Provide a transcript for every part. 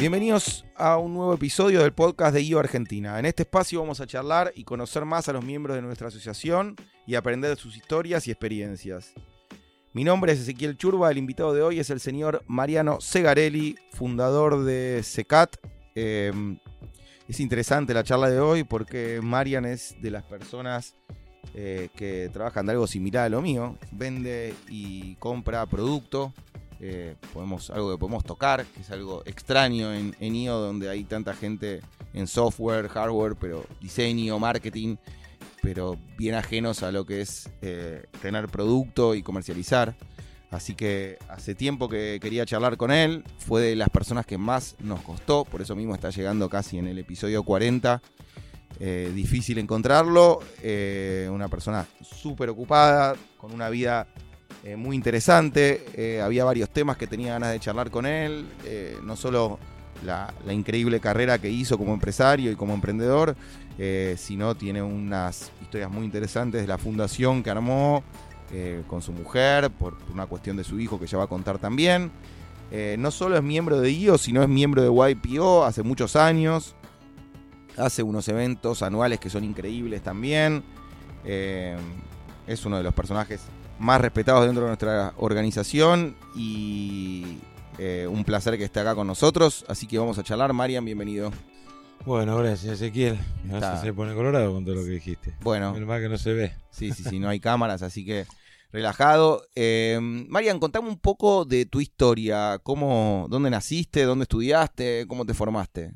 Bienvenidos a un nuevo episodio del podcast de IO Argentina. En este espacio vamos a charlar y conocer más a los miembros de nuestra asociación y aprender de sus historias y experiencias. Mi nombre es Ezequiel Churba, el invitado de hoy es el señor Mariano Segarelli, fundador de SECAT. Eh, es interesante la charla de hoy porque Marian es de las personas eh, que trabajan de algo similar a lo mío. Vende y compra producto. Eh, podemos, algo que podemos tocar, que es algo extraño en, en IO, donde hay tanta gente en software, hardware, pero diseño, marketing, pero bien ajenos a lo que es eh, tener producto y comercializar. Así que hace tiempo que quería charlar con él, fue de las personas que más nos costó, por eso mismo está llegando casi en el episodio 40. Eh, difícil encontrarlo, eh, una persona súper ocupada, con una vida eh, muy interesante, eh, había varios temas que tenía ganas de charlar con él, eh, no solo la, increíble carrera que hizo como empresario y como emprendedor, sino tiene unas historias muy interesantes de la fundación que armó con su mujer, por, por una cuestión de su hijo que ya va a contar también. No solo es miembro de IO, sino es miembro de YPO hace muchos años. Hace unos eventos anuales que son increíbles también. Es uno de los personajes más respetados dentro de nuestra organización y eh, un placer que esté acá con nosotros. Así que vamos a charlar. Marian, bienvenido. Bueno, gracias Ezequiel. Me Está. hace- se pone colorado con todo lo que dijiste. Bueno, Menos mal que no se ve. sí, sí, sí, no hay cámaras, así que relajado. Eh, Marian, contame un poco de tu historia. ¿Cómo, ¿Dónde naciste? ¿Dónde estudiaste? ¿Cómo te formaste?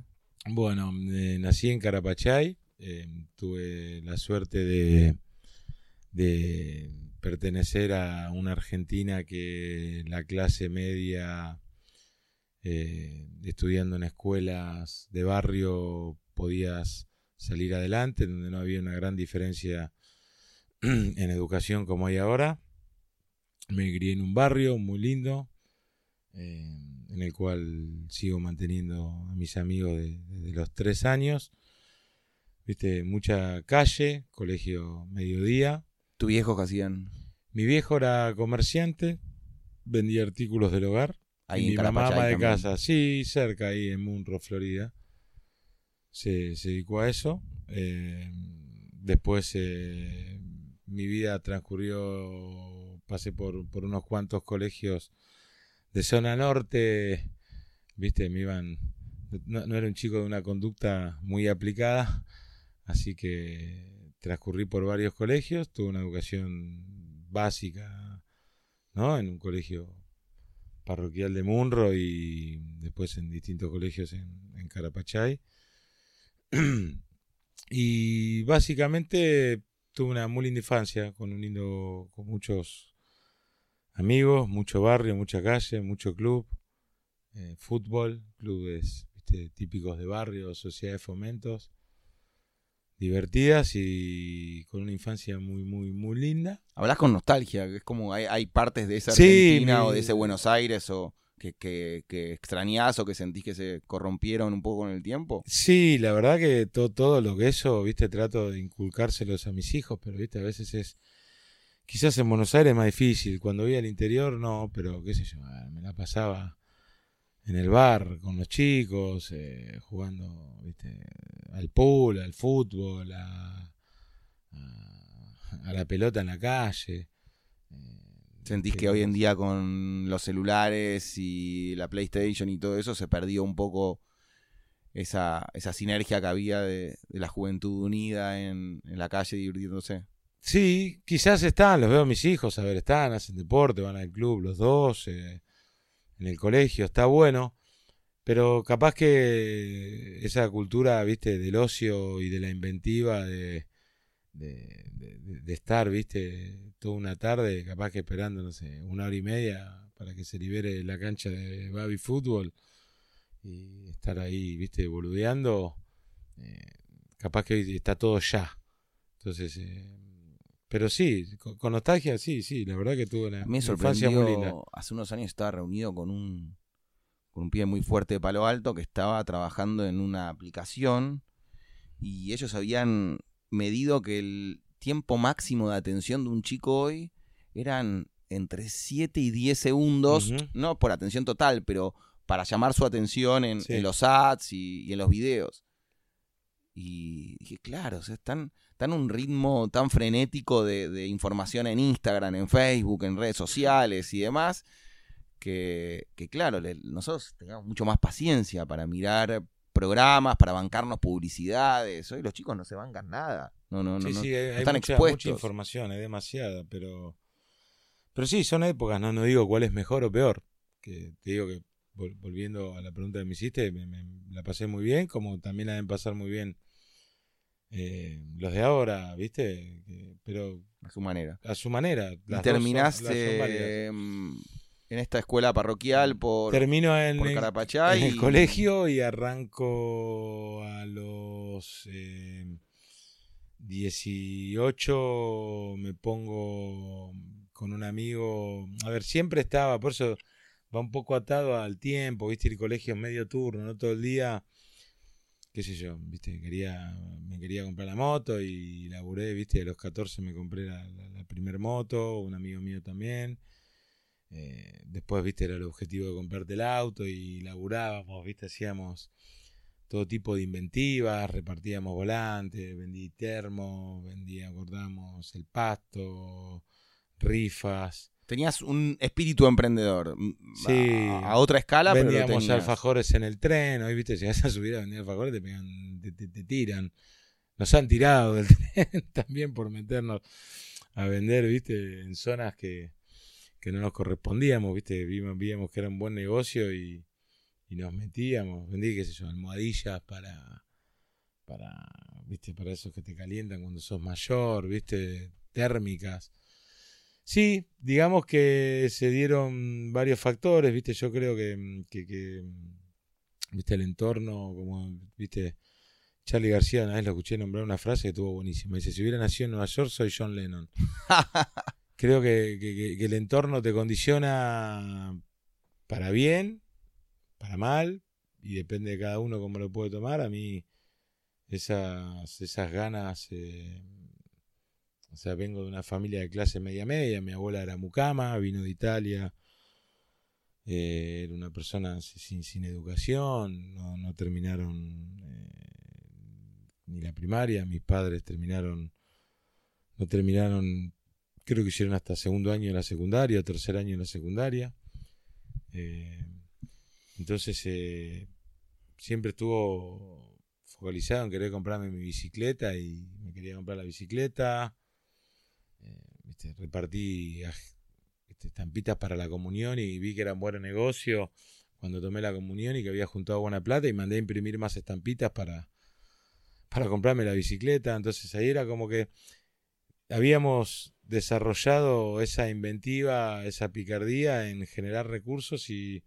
Bueno, eh, nací en Carapachay. tuve la suerte de, de pertenecer a una Argentina que la clase media, eh, estudiando en escuelas de barrio, podías salir adelante, donde no había una gran diferencia en educación como hay ahora. Me crié en un barrio muy lindo, eh, en el cual sigo manteniendo a mis amigos de- desde los tres años. Viste, mucha calle, colegio mediodía. ¿Tu viejos que hacían Mi viejo era comerciante, vendía artículos del hogar. ahí y en mi mamá ama de también? casa, sí, cerca ahí en Munro, Florida. Se, se dedicó a eso. Eh, después eh, mi vida transcurrió, pasé por, por unos cuantos colegios de zona norte, viste, me iban, no, no era un chico de una conducta muy aplicada, así que transcurrí por varios colegios, tuve una educación básica, ¿no? En un colegio parroquial de Munro y después en distintos colegios en, Carapachay. y básicamente tuve una muy linda infancia, con un con muchos amigos, mucho barrio, mucha calle, mucho club, eh, fútbol, clubes típicos de barrio, sociedades de fomentos, divertidas y con una infancia muy, muy, muy linda. Hablas con nostalgia, que es como hay, hay partes de esa Sí, Argentina mi- o de ese Buenos Aires o que, que, que extrañás o que sentís que se corrompieron un poco con el tiempo. Sí, la verdad que todo, todo lo que eso, viste, trato de inculcárselos a mis hijos, pero viste, a veces es, quizás en Buenos Aires es más difícil, cuando voy al interior no, pero qué sé yo, ah, me la pasaba en el bar con los chicos, eh, jugando, viste, al pool, al fútbol, a, a, a la pelota en la calle. eh, ¿Sentís que hoy en día con los celulares y la PlayStation y todo eso se perdió un poco esa, esa sinergia que había de, de la juventud unida en, en la calle divirtiéndose? Sí, quizás están, los veo a mis hijos, a ver, están, hacen deporte, van al club los dos, eh, en el colegio, está bueno, pero capaz que esa cultura, viste, del ocio y de la inventiva, de, de, de- de- de estar, viste, toda una tarde, capaz que esperando, no sé, una hora y media para que se libere la cancha de baby fútbol y estar ahí, viste, boludeando, eh, capaz que hoy está todo ya. Entonces, eh, pero sí, con, con nostalgia, sí, sí, la verdad que tuve una, me una infancia muy linda. sorprendió, hace unos años estaba reunido con un, con un pibe muy fuerte de Palo Alto que estaba trabajando en una aplicación y ellos habían medido que el tiempo máximo de atención de un chico hoy eran entre 7 y 10 segundos, no por atención total, pero para llamar su atención en, Sí. en los ads y, y en los videos. Y dije, claro, o sea, están, están un ritmo tan frenético de, de información en Instagram, en Facebook, en redes sociales y demás, que, que claro, le- nosotros tengamos mucho más paciencia para mirar programas, para bancarnos publicidades. Hoy los chicos no se bancan nada. No, no, no, sí, no. sí, hay, hay están mucha, expuestos. mucha información, hay demasiada, pero pero sí, son épocas, no, no digo cuál es mejor o peor. Que te digo que vol- volviendo a la pregunta que me hiciste, me, me- la pasé muy bien, como también la deben pasar muy bien eh, los de ahora, ¿viste? Pero a su manera. a su manera. Las dos son- las terminaste son válidas. En esta escuela parroquial por, Termino en, por en- el y- colegio y arranco a los eh, 18 me pongo con un amigo. A ver siempre estaba por eso va un poco atado al tiempo viste el colegio es medio turno no todo el día qué sé yo viste quería me quería comprar la moto y laburé viste a los 14 me compré la, la, la primer moto un amigo mío también eh, después, viste, era el objetivo de comprarte el auto y laburábamos, viste, hacíamos todo tipo de inventivas, repartíamos volantes, vendí termos, vendía, acordamos el pasto, rifas, Tenías un espíritu emprendedor. Sí. A, a otra escala, pero lo vendíamos tenías. alfajores en el tren, hoy, viste, llegas a subir a vender alfajores, te pegan, te, te- te tiran. Nos han tirado del tren también por meternos a vender, viste, en zonas que, que no nos correspondíamos, viste, vimos, víamos que era un buen negocio y, y nos metíamos, vendí, qué sé yo, almohadillas para, para, viste, para esos que te calientan cuando sos mayor, viste, térmicas. Sí, digamos que se dieron varios factores, viste, yo creo que, que, que, viste, el entorno, como, viste, Charlie García una vez lo escuché nombrar una frase que estuvo buenísima. Dice, si hubiera nacido en Nueva York, soy John Lennon. Creo que, que- el entorno te condiciona para bien, para mal, y depende de cada uno cómo lo puede tomar. A mí esas, esas ganas, eh, o sea, vengo de una familia de clase media media, mi abuela era mucama, vino de Italia, eh, era una persona sin, sin educación, no, no terminaron eh, ni la primaria, mis padres terminaron, no terminaron, creo que hicieron hasta segundo año de la secundaria, tercer año de la secundaria. Eh, entonces eh, siempre estuvo focalizado en querer comprarme mi bicicleta y me quería comprar la bicicleta. Eh, repartí estampitas para la comunión y vi que era un buen negocio cuando tomé la comunión y que había juntado buena plata y mandé a imprimir más estampitas para, para comprarme la bicicleta. Entonces ahí era como que habíamos desarrollado esa inventiva, esa picardía en generar recursos y,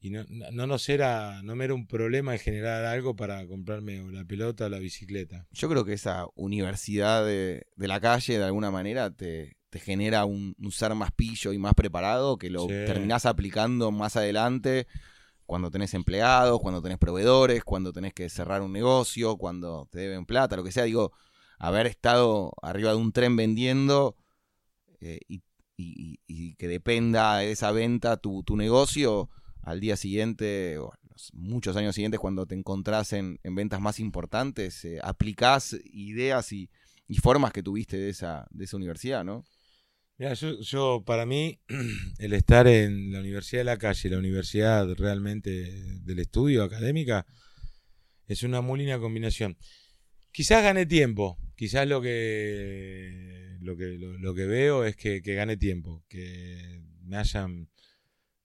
y no, no, no nos era, no me era un problema en generar algo para comprarme o la pelota o la bicicleta. Yo creo que esa universidad de, de la calle, de alguna manera, te, te genera un, un ser más pillo y más preparado que lo Sí. terminás aplicando más adelante cuando tenés empleados, cuando tenés proveedores, cuando tenés que cerrar un negocio, cuando te deben plata, lo que sea. Digo, haber estado arriba de un tren vendiendo eh, y, que dependa de esa venta tu, tu negocio al día siguiente o a los muchos años siguientes cuando te encontrás en, en ventas más importantes, eh, aplicás ideas y, y formas que tuviste de esa, de esa universidad, ¿no? Mira, yo, yo, para mí, el estar en la Universidad de la Calle, la universidad realmente del estudio académica, es una muy linda combinación. Quizás gane tiempo, quizás lo que lo que, lo, que veo es que, que gane tiempo, que me hayan,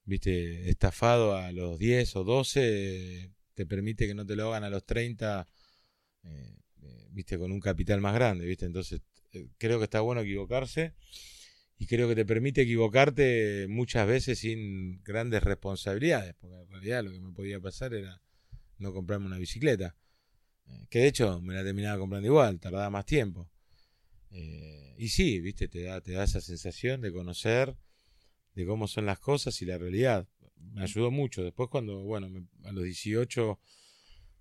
viste, estafado a los 10 o 12, te permite que no te lo hagan a los 30, eh, eh, viste, con un capital más grande, viste, entonces eh, creo que está bueno equivocarse y creo que te permite equivocarte muchas veces sin grandes responsabilidades, porque en realidad lo que me podía pasar era no comprarme una bicicleta, que de hecho me la terminaba comprando igual, tardaba más tiempo. Eh, y sí, viste, te da, te da esa sensación de conocer de cómo son las cosas y la realidad. Me ayudó mucho. Después cuando, bueno, me- a los 18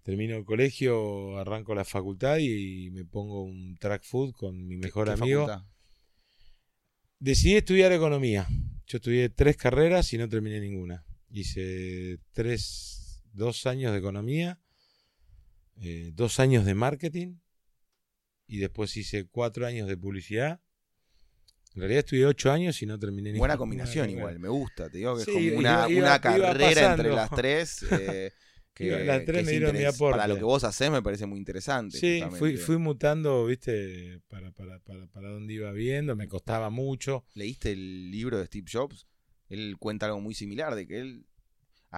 termino el colegio, arranco la facultad y me pongo un track food con mi mejor ¿Qué amigo. facultad? Decidí estudiar economía. Yo estudié tres carreras y no terminé ninguna. hice tres, dos años de economía, eh, dos años de marketing y después hice cuatro años de publicidad. En realidad estudié ocho años y no terminé ni Buena combinación carrera. igual, me gusta. Te digo que Sí, es como una, iba- una iba carrera entre las tres. eh, que, las tres que me dieron mi aporte. Para lo que vos hacés me parece muy interesante. Sí, fui, fui mutando, viste, para, para, para, para donde iba viendo, me costaba mucho. ¿Leíste el libro de Steve Jobs? Él cuenta algo muy similar, de que él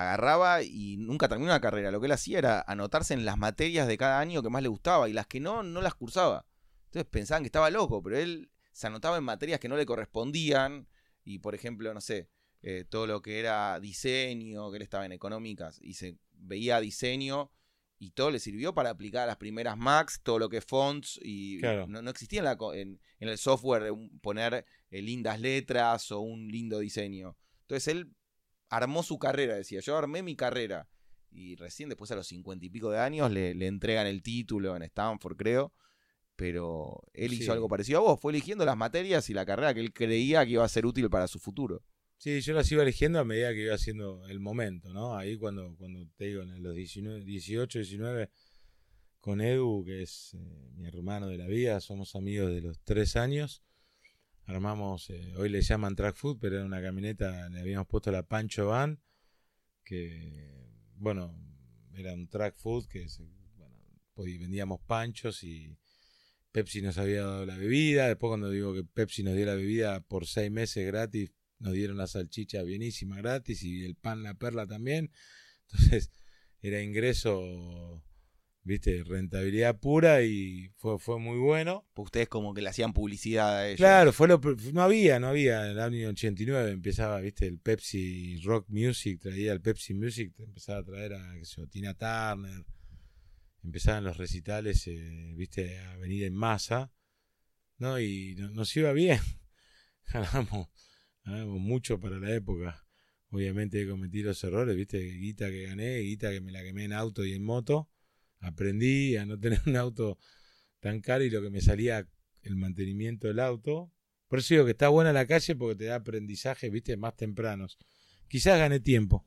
agarraba y nunca terminó una carrera. Lo que él hacía era anotarse en las materias de cada año que más le gustaba y las que no, no las cursaba. Entonces pensaban que estaba loco, pero él se anotaba en materias que no le correspondían y, por ejemplo, no sé, eh, todo lo que era diseño, que él estaba en económicas y se veía diseño y todo le sirvió para aplicar a las primeras Macs, todo lo que es fonts y Claro. no, no existía en, la co- en- en el software poner eh, lindas letras o un lindo diseño. Entonces él armó su carrera, decía, yo armé mi carrera. Y recién después a los cincuenta y pico de años le, le entregan el título en Stanford, creo. Pero él Sí. hizo algo parecido a vos, fue eligiendo las materias y la carrera que él creía que iba a ser útil para su futuro. Sí, yo las iba eligiendo a medida que iba haciendo el momento, ¿no? Ahí cuando, cuando te digo, en los 19, 18, 19, con Edu, que es eh, mi hermano de la vida, somos amigos de los tres años. Armamos, eh, hoy le llaman Track Food, pero era una camioneta, le habíamos puesto la Pancho Van, que, bueno, era un Track Food que se- bueno, vendíamos panchos y Pepsi nos había dado la bebida. Después, cuando digo que Pepsi nos dio la bebida por seis meses gratis, nos dieron la salchicha bienísima gratis y el pan la perla también. Entonces, era ingreso, viste, rentabilidad pura y fue, fue muy bueno. Pues ustedes como que le hacían publicidad a ellos. Claro, fue lo, no había, no había. En el año 89 empezaba, viste, el Pepsi Rock Music, traía el Pepsi Music, empezaba a traer a qué sé Tina Turner. Empezaban los recitales, eh, viste, a venir en masa, ¿no? Y no- nos iba bien. Ganamos, ganamos mucho para la época. Obviamente cometí los errores, viste, guita que gané, guita que me la quemé en auto y en moto. Aprendí a no tener un auto tan caro y lo que me salía el mantenimiento del auto. Por eso digo que está buena la calle porque te da aprendizaje, viste, más tempranos. Quizás gané tiempo.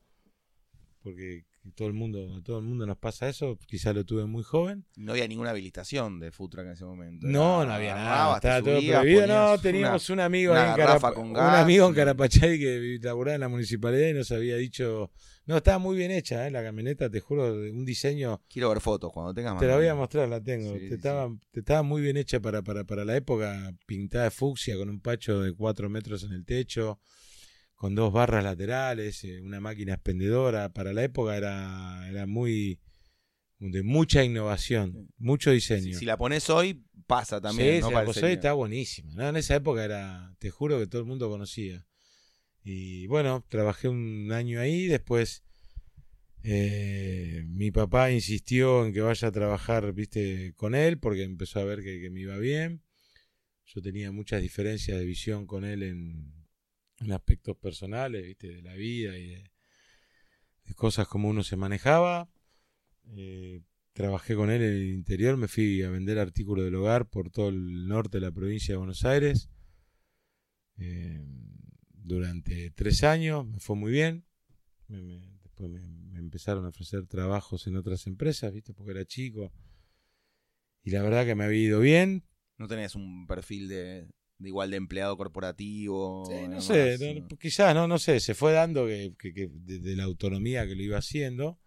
Porque todo el mundo, a todo el mundo nos pasa eso. Quizás lo tuve muy joven. No había ninguna habilitación de food truck en ese momento. No, no había nada. Estaba todo subías, prohibido. No, una- teníamos un amigo en un amigo en Carapachay que laburaba en la municipalidad y nos había dicho. No, estaba muy bien hecha, ¿eh? la camioneta, te juro, un diseño. Quiero ver fotos cuando tengas más. Te la voy a mostrar, la tengo. Sí, te, sí, estaba, te estaba muy bien hecha para, para, para la época, pintada de fucsia, con un pacho de 4 metros en el techo, con dos barras laterales, eh, una máquina expendedora. Para la época era, era muy. de mucha innovación, mucho diseño. Si, si la pones hoy, pasa también. Sí, Para la señor. está buenísima. ¿no? En esa época era, te juro que todo el mundo conocía. Y bueno, trabajé un año ahí, después eh, mi papá insistió en que vaya a trabajar, viste, con él, porque empezó a ver que, que me iba bien. Yo tenía muchas diferencias de visión con él en, en aspectos personales, viste, de la vida y de, cosas como uno se manejaba. Eh, trabajé con él en el interior, me fui a vender artículos del hogar por todo el norte de la provincia de Buenos Aires. Eh, durante tres años, me fue muy bien. Después me, me empezaron a ofrecer trabajos en otras empresas, ¿viste? Porque era chico. Y la verdad que me había ido bien. No tenés un perfil de, de igual de empleado corporativo. Sí, no sé, ¿no? quizás, no, no sé, se fue dando que, que- que de, de la autonomía que lo iba haciendo. No,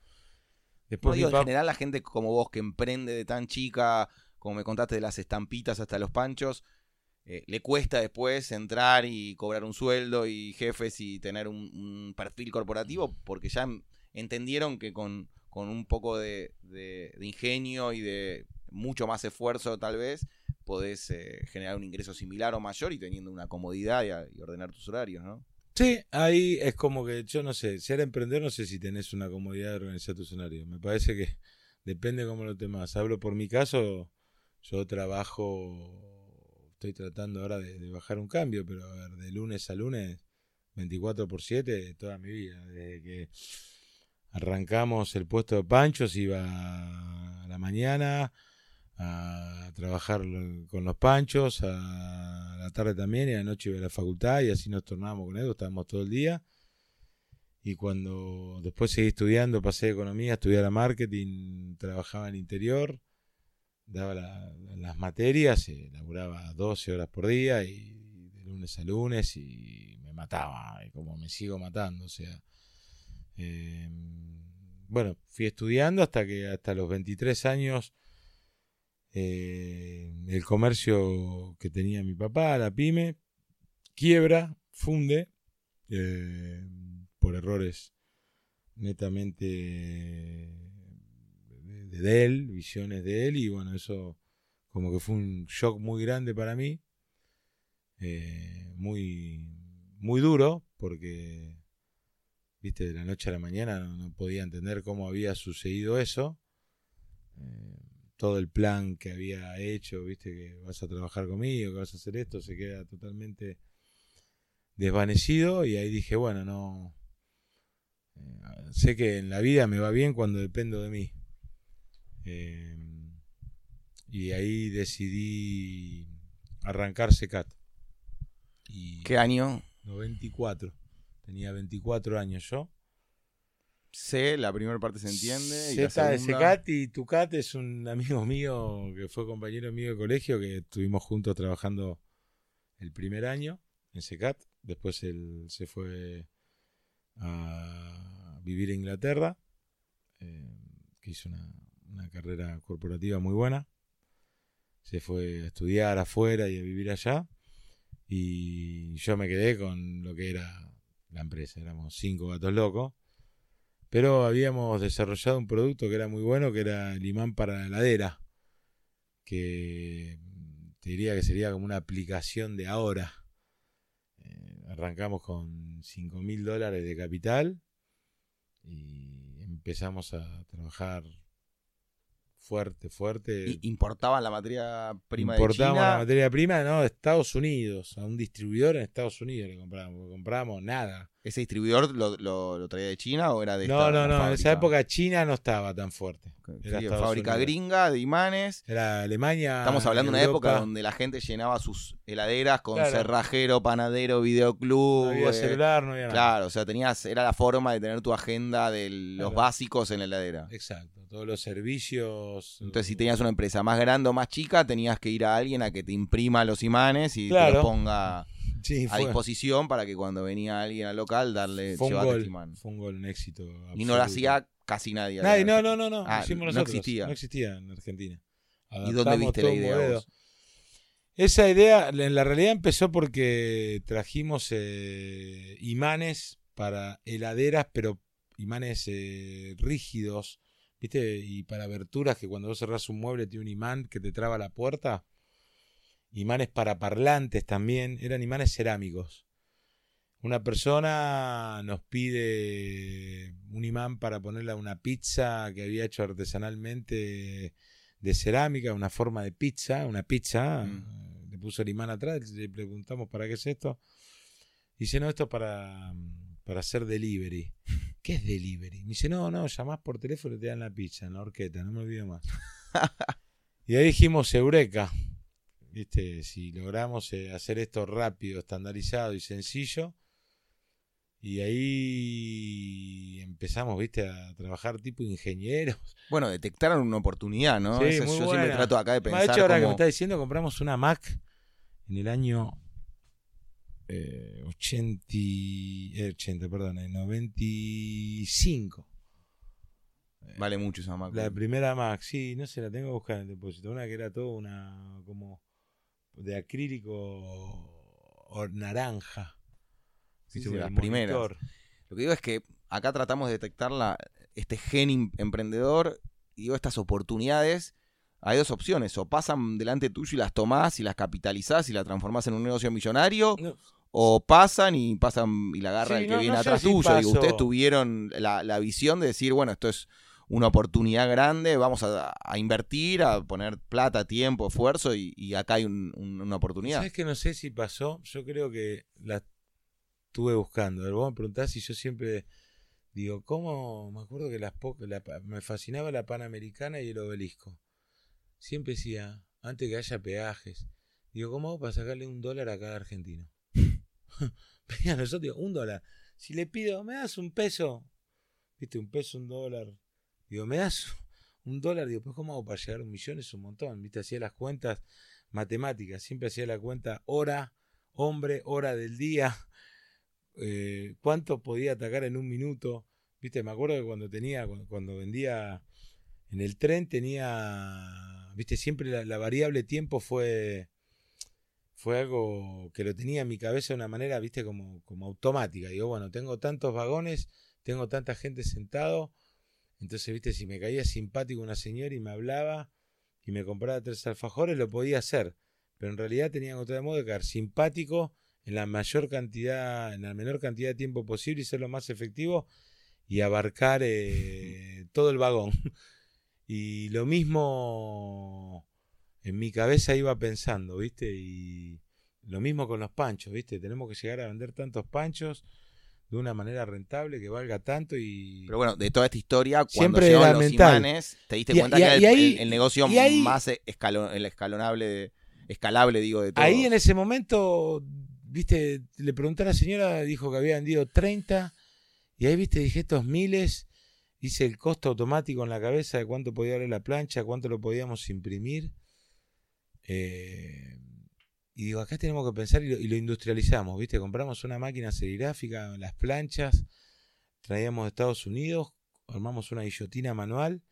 Después digo, en general la gente como vos que emprende de tan chica, como me contaste de las estampitas hasta los panchos, eh, le cuesta después entrar y cobrar un sueldo y jefes y tener un, un perfil corporativo porque ya en- entendieron que con, con un poco de, de- de ingenio y de mucho más esfuerzo tal vez podés eh, generar un ingreso similar o mayor y teniendo una comodidad y, ordenar tus horarios, ¿no? Sí, ahí es como que yo no sé, ser emprendedor no sé si tenés una comodidad de organizar tu escenario. Me parece que depende cómo lo temas. Hablo por mi caso, yo trabajo, estoy tratando ahora de, de bajar un cambio, pero a ver, de lunes a lunes, 24 por 7, toda mi vida. Desde que arrancamos el puesto de panchos, iba a la mañana a trabajar con los panchos, a la tarde también y a la noche iba a la facultad y así nos tornábamos con Edu, estábamos todo el día. Y cuando después seguí estudiando, pasé economía, estudié la marketing, trabajaba en el interior, daba las materias, eh, laburaba 12 horas por día y de lunes a lunes y me mataba, y como me sigo matando, o sea. Eh, bueno, fui estudiando hasta que hasta los 23 años eh, el comercio que tenía mi papá, la pyme, quiebra, funde, eh, por errores netamente de, él, visiones de él, y bueno, eso como que fue un shock muy grande para mí, eh, muy, muy duro, porque, viste, de la noche a la mañana no, podía entender cómo había sucedido eso. Todo el plan que había hecho, viste, que vas a trabajar conmigo, que vas a hacer esto, se queda totalmente desvanecido y ahí dije, bueno, no, eh, sé que en la vida me va bien cuando dependo de mí. Eh, y ahí decidí arrancar Secat. Y ¿Qué año? 94. Tenía 24 años yo. C, la primera parte se entiende. Z de Secat y Tucat es un amigo mío que fue compañero mío de colegio que estuvimos juntos trabajando el primer año en Secat. Después él se fue a vivir a Inglaterra, eh, que hizo una, carrera corporativa muy buena. Se fue a estudiar afuera y a vivir allá. Y yo me quedé con lo que era la empresa. Éramos cinco gatos locos. Pero habíamos desarrollado un producto que era muy bueno, que era el imán para la heladera. Que te diría que sería como una aplicación de ahora arrancamos con 5 mil dólares de capital y empezamos a trabajar fuerte, fuerte. ¿Y importaban la materia prima de China? la materia prima, no, de Estados Unidos, a un distribuidor en Estados Unidos le compramos, compramos nada. ¿Ese distribuidor lo, lo, traía de China o era de No, no, no, en esa época China no estaba tan fuerte. Era fábrica gringa de imanes. Era Alemania. Estamos hablando de una época donde la gente llenaba sus heladeras con cerrajero, panadero, videoclub. No había eh, celular, no había nada. Claro, o sea, tenías, era la forma de tener tu agenda de los básicos en la heladera. Exacto todos los servicios. Entonces, si tenías una empresa más grande o más chica, tenías que ir a alguien a que te imprima los imanes y te los ponga a disposición para que cuando venía alguien al local, darle fue un gol, Fue un gol, un éxito. Y no lo hacía casi nadie. Nadie, no, no, no, no. Ah, no existía. No existía en Argentina. ¿Y dónde viste la idea? Esa idea, en la realidad empezó porque trajimos eh, imanes para heladeras, pero imanes eh, rígidos ¿Viste? Y para aberturas que cuando vos cerrás un mueble tiene un imán que te traba la puerta. Imanes para parlantes también. Eran imanes cerámicos. Una persona nos pide un imán para ponerle a una pizza que había hecho artesanalmente de cerámica, una forma de pizza, una pizza. Mm. Le puso el imán atrás, le preguntamos para qué es esto. Dice, no, esto para para hacer delivery. ¿Qué es delivery? Me dice, no, no, llamás por teléfono y te dan la pizza en la horqueta, no me olvido más. y ahí dijimos, Eureka. ¿Viste? Si logramos eh, hacer esto rápido, estandarizado y sencillo. Y ahí empezamos, viste, a trabajar tipo ingenieros. Bueno, detectaron una oportunidad, ¿no? Sí, muy yo siempre trato acá de pensar. De hecho, ahora que me está diciendo, compramos una Mac en el año 80, eh, 80, eh, perdón, 95. Eh, vale mucho esa Mac. La primera Mac, sí, no sé, la tengo que buscar en el depósito. Una que era todo una, como de acrílico o naranja. Sí, las primeras. Lo que digo es que acá tratamos de detectar la, este gen emprendedor y digo, estas oportunidades. Hay dos opciones, o pasan delante tuyo y las tomás y las capitalizás y las transformás en un negocio millonario, o pasan y pasan y la agarra el que viene atrás tuyo. y ustedes tuvieron la, visión de decir, bueno, esto es una oportunidad grande, vamos a, invertir, a poner plata, tiempo, esfuerzo y, acá hay una oportunidad. ¿Sabes que no sé si pasó? Yo creo que la estuve buscando. Vos me preguntás si yo siempre digo, ¿cómo? Me acuerdo que las me fascinaba la Panamericana y el obelisco. Siempre decía, antes que haya peajes, digo, ¿cómo hago para sacarle un dólar a cada argentino? Venía nosotros, un dólar. Si le pido, ¿me das un peso? ¿Viste? Un peso, un dólar. Digo, ¿me das un dólar? Digo, pues ¿cómo hago para llegar a un millón? Es un montón. ¿Viste? Hacía las cuentas matemáticas. Siempre hacía la cuenta hora, hombre, hora del día. eh, cuánto podía atacar en un minuto. Viste, me acuerdo que cuando tenía, cuando, vendía en el tren tenía, viste, siempre la, la variable tiempo fue fue algo que lo tenía en mi cabeza de una manera, viste, como, como automática. Digo, bueno, tengo tantos vagones, tengo tanta gente sentado, entonces, viste, si me caía simpático una señora y me hablaba y me compraba tres alfajores, lo podía hacer. Pero en realidad tenía que encontrar el modo de quedar simpático en la mayor cantidad, en la menor cantidad de tiempo posible y ser lo más efectivo y abarcar eh, todo el vagón. y lo mismo en mi cabeza iba pensando, ¿viste? Y lo mismo con los panchos, ¿viste? Tenemos que llegar a vender tantos panchos de una manera rentable que valga tanto y Pero bueno, de toda esta historia, cuando Siempre llegaron los mental. imanes, te diste Y- cuenta y- que era y el, ahí- el- el negocio ahí- más escalo- el escalonable, de- escalable, digo, de todo. ahí en ese momento, viste, le pregunté a la señora, dijo que había vendido 30 y ahí, viste, dije estos miles, hice el costo automático en la cabeza de cuánto podía valer la plancha, cuánto lo podíamos imprimir. Eh, y digo, acá tenemos que pensar y lo, industrializamos, ¿viste? Compramos una máquina serigráfica, las planchas, traíamos de Estados Unidos, armamos una guillotina manual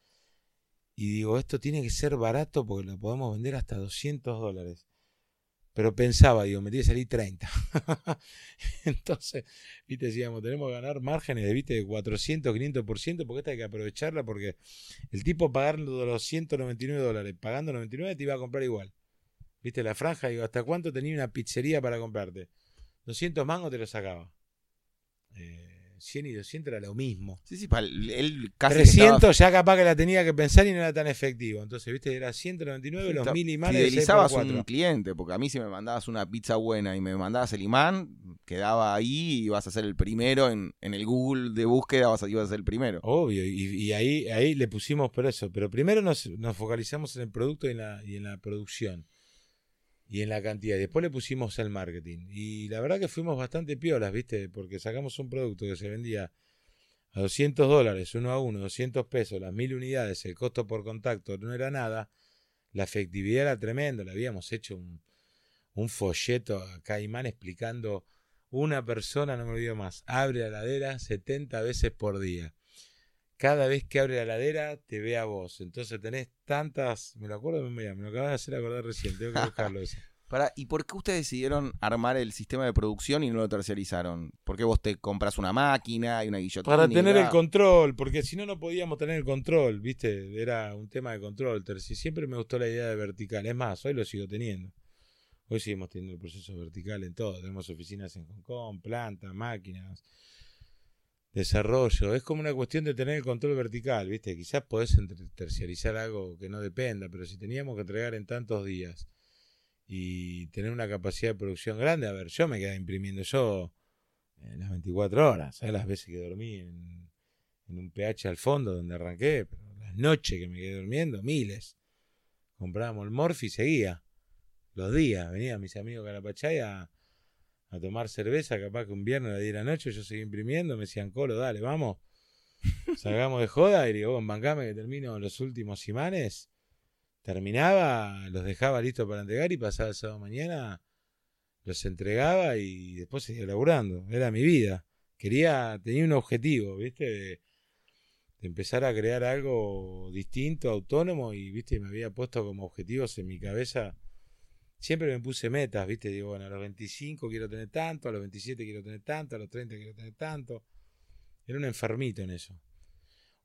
y digo, esto tiene que ser barato porque lo podemos vender hasta 200 dólares. Pero pensaba, digo, me tiene que salir 30. Entonces, viste, decíamos, tenemos que ganar márgenes de, viste, de 400, 500%, porque esta hay que aprovecharla porque el tipo pagando los 199 dólares, pagando 99 te iba a comprar igual. Viste, la franja, digo, ¿hasta cuánto tenía una pizzería para comprarte? 200 mangos te lo sacaba. Eh, 100 y 200 era lo mismo. Sí, sí, pa- él casi que 300 estaba- ya capaz que la tenía que pensar y no era tan efectivo. Entonces, viste, era 199 los ta- mil imanes de Fidelizabas 6x4. un cliente, porque a mí si me mandabas una pizza buena y me mandabas el imán, quedaba ahí y vas a ser el primero en, en el Google de búsqueda, vas a, ibas a ser el primero. Obvio, y, y ahí, ahí le pusimos por eso. Pero primero nos, nos focalizamos en el producto y en, la, y en la producción. Y en la cantidad. Después le pusimos el marketing. Y la verdad que fuimos bastante piolas, ¿viste? Porque sacamos un producto que se vendía a 200 dólares, uno a uno, 200 pesos, las mil unidades, el costo por contacto no era nada. La efectividad era tremenda. Le habíamos hecho un, un folleto a Caimán explicando una persona, no me olvido más, abre la heladera 70 veces por día cada vez que abre la ladera te ve a vos. Entonces tenés tantas. Me lo acuerdo me lo acabas de hacer acordar recién. Tengo que buscarlo eso. Para, ¿Y por qué ustedes decidieron armar el sistema de producción y no lo terciarizaron? ¿Por qué vos te compras una máquina y una guillotina? Para tener el control, porque si no, no podíamos tener el control, ¿viste? Era un tema de control. Siempre me gustó la idea de vertical. Es más, hoy lo sigo teniendo. Hoy seguimos teniendo el proceso vertical en todo. Tenemos oficinas en Hong Kong, plantas, máquinas, desarrollo. Es como una cuestión de tener el control vertical, ¿viste? Quizás podés terciarizar algo que no dependa, pero si teníamos que entregar en tantos días y tener una capacidad de producción grande, a ver, yo me quedaba imprimiendo yo eh, las 24 horas, ¿sabes? Las veces que dormí en, en un PH al fondo donde arranqué, pero las noches que me quedé durmiendo, miles. Comprábamos el Morphy y seguía. Los días, venían mis amigos Carapachay a, a tomar cerveza, capaz que un viernes a las 10 de la noche yo seguía imprimiendo, me decían, Colo, dale, vamos, salgamos de joda, y digo, bancame que termino los últimos imanes, terminaba, los dejaba listos para entregar y pasaba el sábado mañana, los entregaba y después seguía laburando, era mi vida, quería, tenía un objetivo, viste, de, de empezar a crear algo distinto, autónomo, y viste, me había puesto como objetivos en mi cabeza siempre me puse metas, ¿viste? Digo, bueno, a los 25 quiero tener tanto, a los 27 quiero tener tanto, a los 30 quiero tener tanto. Era un enfermito en eso.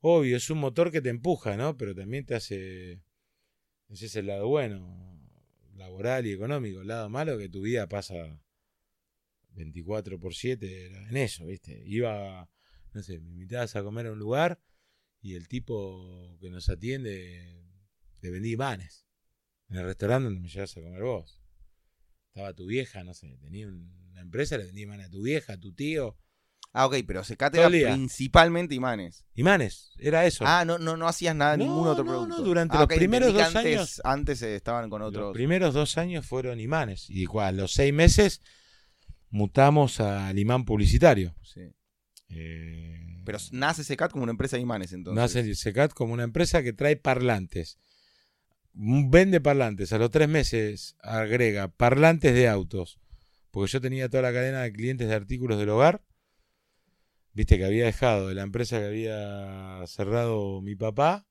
Obvio, es un motor que te empuja, ¿no? Pero también te hace. Ese es el lado bueno, laboral y económico. El lado malo que tu vida pasa 24 por 7 era en eso, ¿viste? Iba, no sé, me invitabas a comer a un lugar y el tipo que nos atiende le vendía imanes en el restaurante donde me llevas a comer vos. Estaba tu vieja, no sé, tenía un- una empresa, le vendía imanes a tu vieja, a tu tío. Ah, ok, pero el día. principalmente imanes. Imanes, era eso. Ah, no, no, no hacías nada, No, ningún otro no, producto. no, durante Ah, los primeros dos antes, años- Antes estaban con Los otros. primeros dos años fueron imanes. Y a los seis meses mutamos al imán publicitario. Sí. Eh, Pero nace Secat como una empresa de imanes, entonces. nace el Secat como una empresa que trae parlantes. Vende parlantes. A los tres meses agrega parlantes de autos. Porque yo tenía toda la cadena de clientes de artículos del hogar. Viste que había dejado de la empresa que había cerrado mi papá.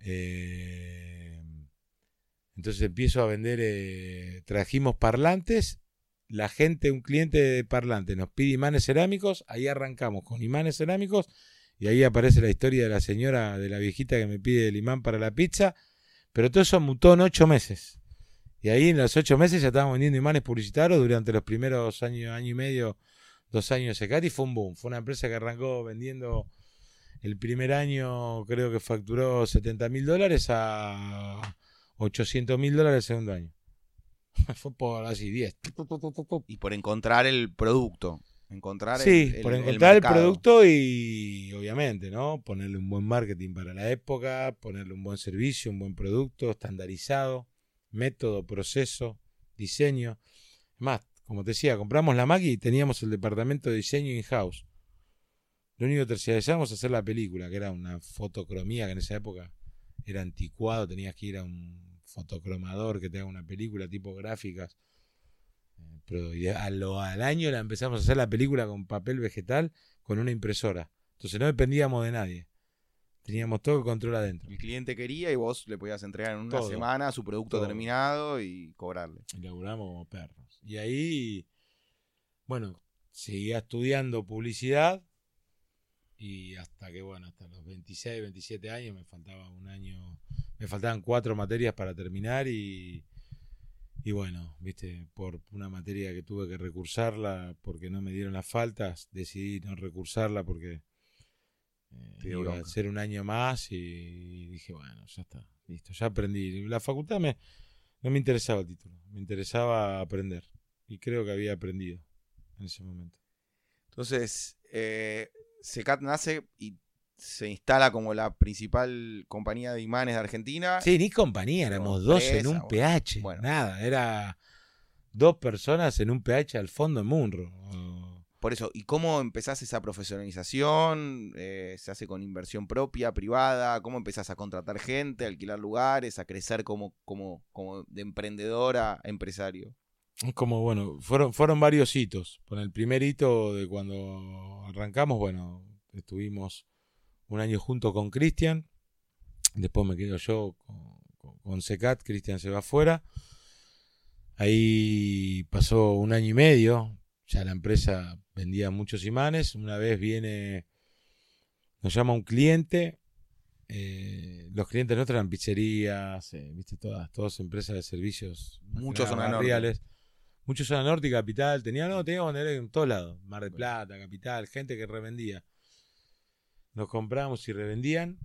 Eh, entonces empiezo a vender. eh, trajimos parlantes. La gente, un cliente de parlante, nos pide imanes cerámicos. Ahí arrancamos con imanes cerámicos. Y ahí aparece la historia de la señora, de la viejita que me pide el imán para la pizza. Pero todo eso mutó en ocho meses. Y ahí en los ocho meses ya estábamos vendiendo imanes publicitarios durante los primeros años, año y medio, dos años de Secat y fue un boom. Fue una empresa que arrancó vendiendo el primer año, creo que facturó 70 mil dólares a 800 mil dólares el segundo año. fue por así 10. Y por encontrar el producto. Encontrar Sí, el, por el encontrar el, producto y obviamente, ¿no? Ponerle un buen marketing para la época, ponerle un buen servicio, un buen producto, estandarizado, método, proceso, diseño. Es Más, como te decía, compramos la máquina y teníamos el departamento de diseño in-house. Lo único que terciarizamos hacer la película, que era una fotocromía que en esa época era anticuado, tenías que ir a un fotocromador que te haga una película tipo gráficas. Pero y a lo- al año la empezamos a hacer la película con papel vegetal con una impresora. Entonces no dependíamos de nadie. Teníamos todo el control adentro. El cliente quería y vos le podías entregar en una Todo. semana su producto Todo. terminado y cobrarle. Y laburamos como perros. Y ahí, bueno, seguía estudiando publicidad. Y hasta que, bueno, hasta los 26, 27 años me faltaba un año. Me faltaban cuatro materias para terminar y. Y bueno, viste, por una materia que tuve que recursarla porque no me dieron las faltas, decidí no recursarla porque eh, iba a ser un año más y dije, bueno, ya está, listo, ya aprendí. La facultad me, no me interesaba el título, me interesaba aprender. Y creo que había aprendido en ese momento. Entonces, eh, Secat nace y se instala como la principal compañía de imanes de Argentina. Sí, ni compañía, éramos dos en un. PH. Bueno. Nada, era dos personas en un PH al fondo en Munro. Por eso, ¿y cómo empezás esa profesionalización? Eh, ¿Se hace con inversión propia, privada? ¿Cómo empezás a contratar gente, a alquilar lugares, a crecer como, como, como de emprendedor a empresario? Es como, bueno, fueron, fueron varios hitos. Con el primer hito de cuando arrancamos, bueno, estuvimos un año junto con Cristian. Después me quedo yo con, con- Secat, Cristian se va afuera. Ahí pasó un año y medio. Ya la empresa vendía muchos imanes. Una vez viene, nos llama un cliente. eh, los clientes nuestros eran pizzerías, eh, viste, todas, todas empresas de servicios. Muchos norte. barriales. Muchos zona norte y capital. Tenía, no, que tener en todos lados. Mar del Plata, capital, gente que revendía. Nos compramos y revendían.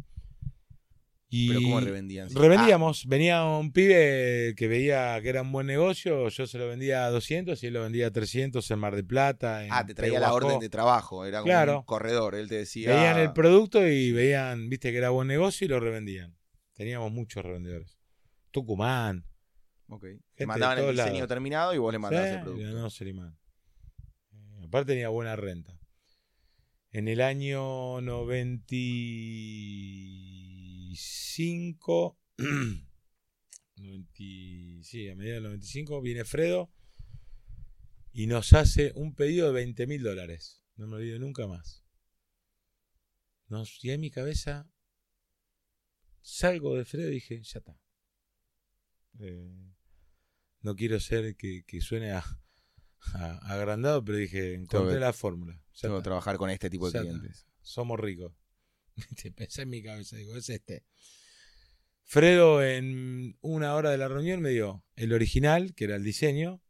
Y Pero ¿cómo revendían? Revendíamos. Venía un pibe que veía que era un buen negocio. Yo se lo vendía a 200 y él lo vendía a 300 en Mar del Plata. en Ah, te traía la orden de trabajo. Era como Claro. un corredor. Él te decía. Veían el producto y veían, viste, que era buen negocio y lo revendían. Teníamos muchos revendedores. Tucumán. Ok. Te de mandaban el diseño lados. terminado y vos le mandabas Sí, el producto. no, Selimán. Eh, aparte tenía buena renta. En el año 95, 90 sí, a mediados del 95, viene Fredo y nos hace un pedido de 20 mil dólares. No me olvido nunca más. Nos, y en mi cabeza salgo de Fredo y dije, ya está. Eh, no quiero ser que, que suene a, a- agrandado, pero dije, encontré la fórmula. Tengo que trabajar con este tipo de clientes. Somos ricos. Pensé en mi cabeza, digo, es este. Fredo en una hora de la reunión me dio el original, que era el diseño,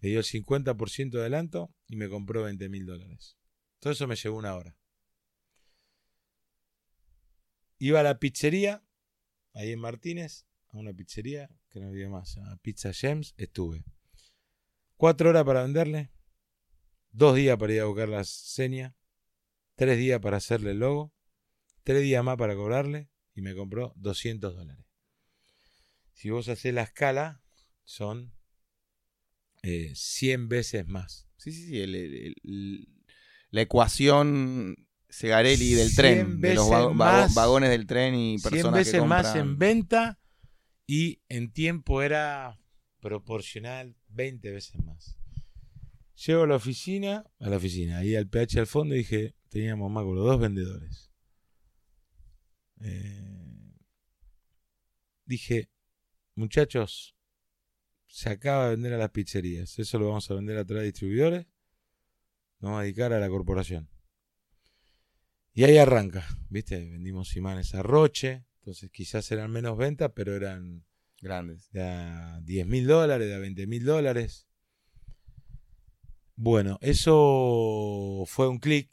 me dio el 50% de adelanto y me compró 20 mil dólares. Todo eso me llevó una hora. Iba a la pizzería, ahí en Martínez, a una pizzería, que no había más, a Pizza Gems, estuve. Cuatro horas para venderle, dos días para ir a buscar la seña, tres días para hacerle el logo, tres días más para cobrarle y me compró 200 dólares. Si vos haces la escala, son eh, 100 veces más. Sí, sí, sí. el- el- el- la ecuación Segarelli del 100 tren, de los veces más- vagones del tren y 100 personas veces que más en venta y en tiempo era proporcional 20 veces más. Llego a la oficina, a la oficina, ahí al PH al fondo y dije, teníamos más dos vendedores. Eh, dije, muchachos, se acaba de vender a las pizzerías, eso lo vamos a vender a través de distribuidores, nos vamos a dedicar a la corporación. Y ahí arranca, ¿viste? Vendimos imanes a Roche, entonces quizás eran menos ventas, pero eran Grandes. de a 10 mil dólares, de a 20 mil dólares. Bueno, eso fue un clic,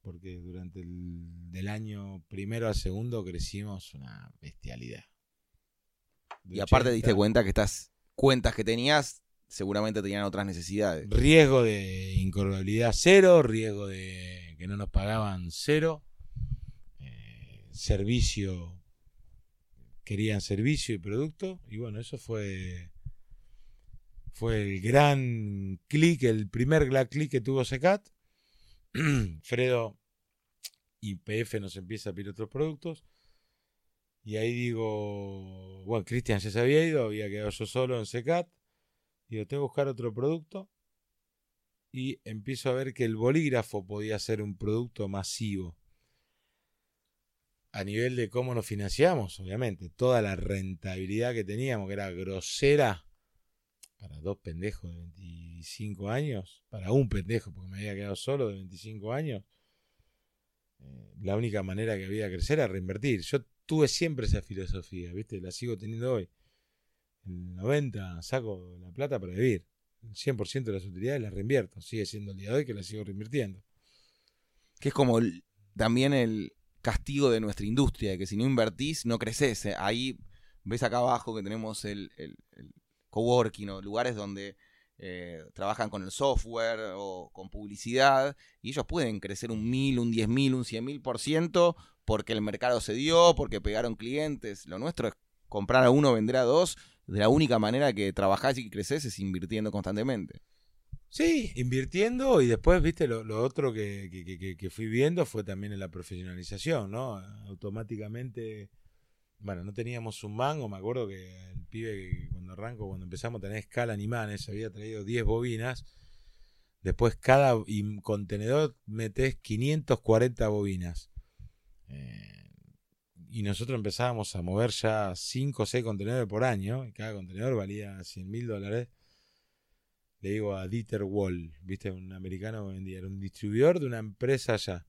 porque durante el del año primero al segundo crecimos una bestialidad. De Y aparte 80, diste cuenta que estas cuentas que tenías seguramente tenían otras necesidades. Riesgo de incorporabilidad cero, riesgo de que no nos pagaban cero, eh, servicio, querían servicio y producto, y bueno, eso fue fue el gran clic, el primer clic que tuvo Secat. Fredo y PF nos empieza a pedir otros productos. Y ahí digo, bueno, Cristian ya se había ido, había quedado yo solo en Secat. Digo, tengo que buscar otro producto. Y empiezo a ver que el bolígrafo podía ser un producto masivo. A nivel de cómo nos financiamos, obviamente. Toda la rentabilidad que teníamos, que era grosera, para dos pendejos de 25 años, para un pendejo, porque me había quedado solo de 25 años, eh, la única manera que había de crecer era reinvertir. Yo tuve siempre esa filosofía, ¿viste? La sigo teniendo hoy. El 90 saco la plata para vivir. El 100% de las utilidades las reinvierto. Sigue siendo el día de hoy que las sigo reinvirtiendo. Que es como también el castigo de nuestra industria, que si no invertís, no creces. Eh, Ahí ves acá abajo que tenemos el coworking o lugares donde eh, trabajan con el software o con publicidad y ellos pueden crecer un mil, un diez mil, un cien mil por ciento porque el mercado se dio, porque pegaron clientes. Lo nuestro es comprar a uno, vender a dos. De la única manera que trabajás y creces es invirtiendo constantemente. Sí, invirtiendo y después, viste, lo, lo otro que, que- que- que- fui viendo fue también en la profesionalización, ¿no? Automáticamente, bueno, no teníamos un mango, me acuerdo que el pibe que cuando arranco, cuando empezamos a tener escala en había traído 10 bobinas, después cada contenedor metés 540 bobinas. Eh, y nosotros empezábamos a mover ya 5 o 6 contenedores por año, y cada contenedor valía 100 mil dólares le digo a Dieter Wall, viste, un americano que vendía, era un distribuidor de una empresa allá.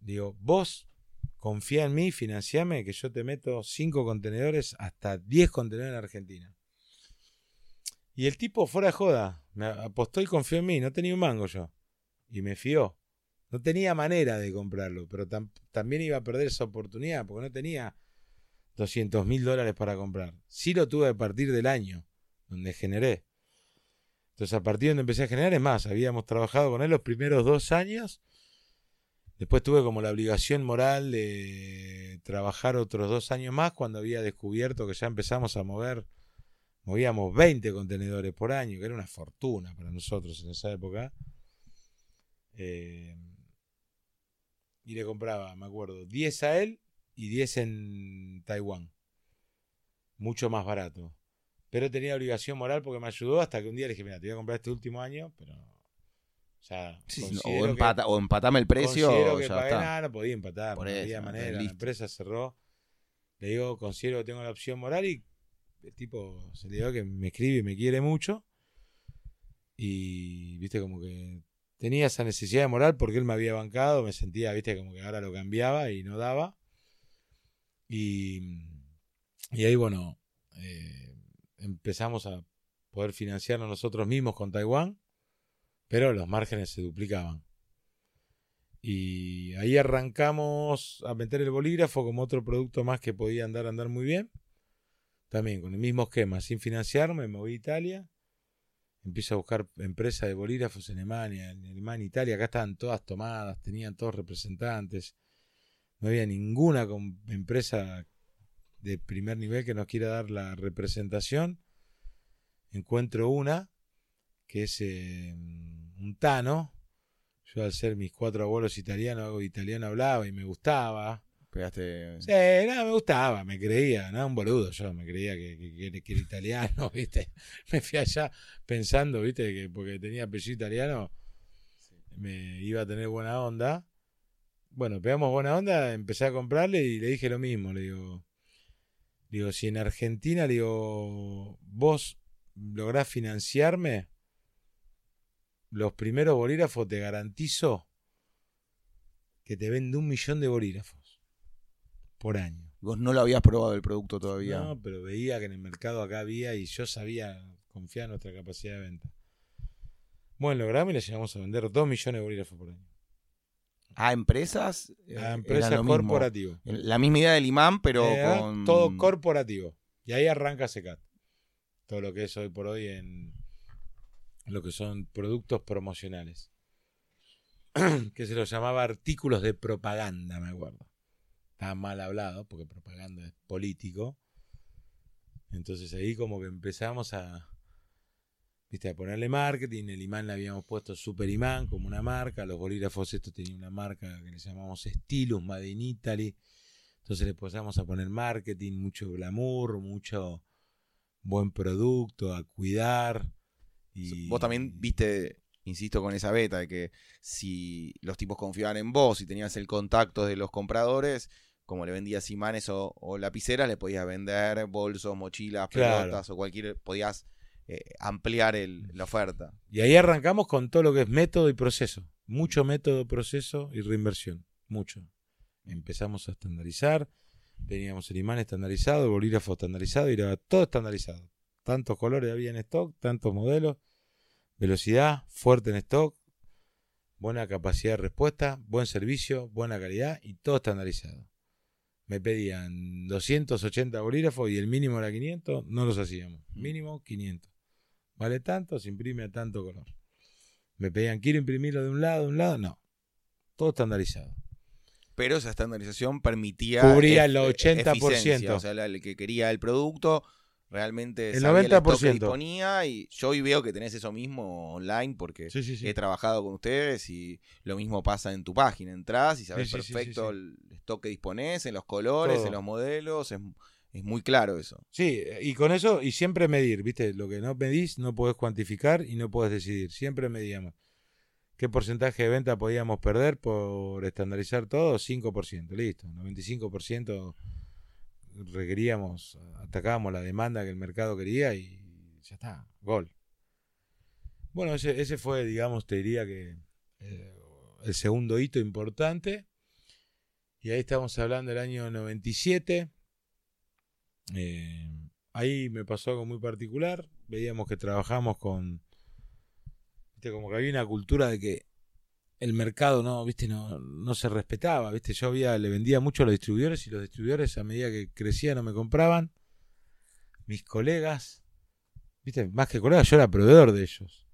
Digo, vos confía en mí, financiame, que yo te meto 5 contenedores, hasta 10 contenedores en Argentina. Y el tipo, fuera de joda, me apostó y confió en mí, no tenía un mango yo. Y me fió. No tenía manera de comprarlo, pero tam- también iba a perder esa oportunidad, porque no tenía 200 mil dólares para comprar. Sí lo tuve a partir del año, donde generé. Entonces, a partir de donde empecé a generar, es más, habíamos trabajado con él los primeros dos años. Después tuve como la obligación moral de trabajar otros dos años más cuando había descubierto que ya empezamos a mover, movíamos 20 contenedores por año, que era una fortuna para nosotros en esa época. Eh, y le compraba, me acuerdo, 10 a él y 10 en Taiwán. Mucho más barato. Pero tenía obligación moral porque me ayudó hasta que un día le dije, mira, te voy a comprar este último año, pero Sí, o, que- empata, o empatame el precio considero que ya pagué está. nada, no podía empatar, Por no eso, había manera, la listo. empresa cerró. Le digo, considero que tengo la opción moral y el tipo se le dio que me escribe y me quiere mucho. Y viste como que tenía esa necesidad de moral porque él me había bancado, me sentía, viste, como que ahora lo cambiaba y no daba. Y, y ahí, bueno, eh, empezamos a poder financiarnos nosotros mismos con Taiwán, pero los márgenes se duplicaban. Y ahí arrancamos a meter el bolígrafo como otro producto más que podía andar andar muy bien. También con el mismo esquema, sin financiarme, me voy a Italia. Empiezo a buscar empresas de bolígrafos en Alemania, en Alemania, Italia. Acá estaban todas tomadas, tenían todos representantes. No había ninguna empresa de primer nivel que nos quiera dar la representación. Encuentro una que es eh, un Tano. Yo al ser mis cuatro abuelos italianos, algo italiano hablaba y me gustaba. Pegaste. Sí, no, me gustaba, me creía, no, un boludo yo, me creía que, que- que era italiano, ¿viste? Me fui allá pensando, ¿viste? Que porque tenía apellido italiano me iba a tener buena onda. Bueno, pegamos buena onda, empecé a comprarle y le dije lo mismo, le digo, digo, si en Argentina, le digo, vos lográs financiarme, los primeros bolígrafos te garantizo que te vende un millón de bolígrafos por año. Vos no lo habías probado el producto todavía. No, pero veía que en el mercado acá había y yo sabía, confiar en nuestra capacidad de venta. Bueno, logramos y le llegamos a vender 2 millones de bolígrafos por año. ¿A empresas? Eh, A era empresas corporativas. La misma idea del imán, pero Eh, con. Todo corporativo. Y ahí arranca Secat. Todo lo que es hoy por hoy en lo que son productos promocionales. que se los llamaba artículos de propaganda, me acuerdo. Estaba mal hablado, porque propaganda es político. Entonces ahí como que empezamos a, viste, a ponerle marketing. El imán le habíamos puesto Super Imán como una marca. Los bolígrafos estos tenían una marca que le llamamos Stylus, Made in Italy. Entonces le empezamos a poner marketing, mucho glamour, mucho buen producto, a cuidar. Y... Vos también viste, insisto con esa beta, de que si los tipos confiaban en vos y tenías el contacto de los compradores, como le vendías imanes o, o lapiceras, le podías vender bolsos, mochilas, Claro. pelotas o cualquier. podías eh, ampliar el- la oferta. Y ahí arrancamos con todo lo que es método y proceso. Mucho método, proceso y reinversión. Mucho. Empezamos a estandarizar. Teníamos el imán estandarizado, el bolígrafo estandarizado y era todo estandarizado. Tantos colores había en stock, tantos modelos. Velocidad, fuerte en stock. Buena capacidad de respuesta, buen servicio, buena calidad y todo estandarizado. Me pedían 280 bolígrafos y el mínimo era 500, no los hacíamos. Mínimo 500 vale tanto, se imprime a tanto color. Me pedían, quiero imprimirlo de un lado, de un lado, no. Todo estandarizado. Pero esa estandarización permitía. Cubría el 80%. eficiencia, O sea, el que quería el producto realmente El sabía stock que 90%. disponía y yo hoy veo que tenés eso mismo online porque Sí, sí, sí. he trabajado con ustedes y lo mismo pasa en tu página. Entrás y sabes perfecto el stock que disponés, en los colores, Todo. en los modelos. Es, es muy claro eso. Sí, y con eso, y siempre medir, ¿viste? Lo que no medís no podés cuantificar y no podés decidir. Siempre medíamos. ¿Qué porcentaje de venta podíamos perder por estandarizar todo? 5%, listo. 95% requeríamos, atacábamos la demanda que el mercado quería y ya está, gol. Bueno, ese, ese fue, digamos, te diría que eh, el segundo hito importante. Y ahí estamos hablando del año 97. Eh, ahí me pasó algo muy particular. Veíamos que trabajamos con. Como que había una cultura de que el mercado no, viste, no, no se respetaba. Viste, yo había, le vendía mucho a los distribuidores y los distribuidores a medida que crecía no me compraban. Mis colegas, viste, más que colegas, yo era proveedor de ellos.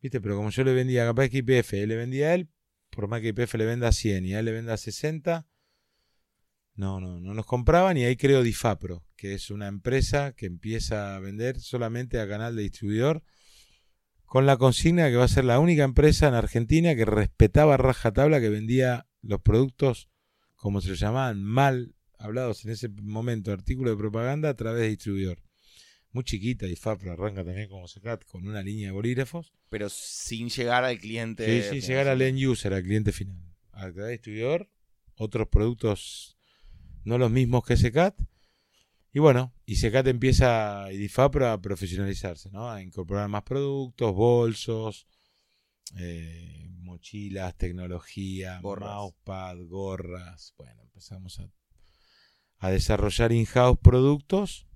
Viste, pero como yo le vendía capaz que IPF, él le vendía a él, por más que IPF le venda 100 y a él le venda 60, no, no, no nos compraban y ahí creo Difapro, que es una empresa que empieza a vender solamente a canal de distribuidor con la consigna que va a ser la única empresa en Argentina que respetaba a rajatabla que vendía los productos, como se los llamaban, mal hablados en ese momento, artículos de propaganda a través de distribuidor. Muy chiquita, Difapro arranca también como Secat con una línea de bolígrafos. Pero sin llegar al cliente. Sí, sí, llegar al end user, al cliente final. Al través de distribuidor, otros productos no los mismos que Secat. Y bueno, y Secat empieza, y Difapro a profesionalizarse, ¿no? A incorporar más productos, bolsos, eh, mochilas, tecnología, Gorras. mousepad, gorras. Bueno, empezamos a, a desarrollar in-house productos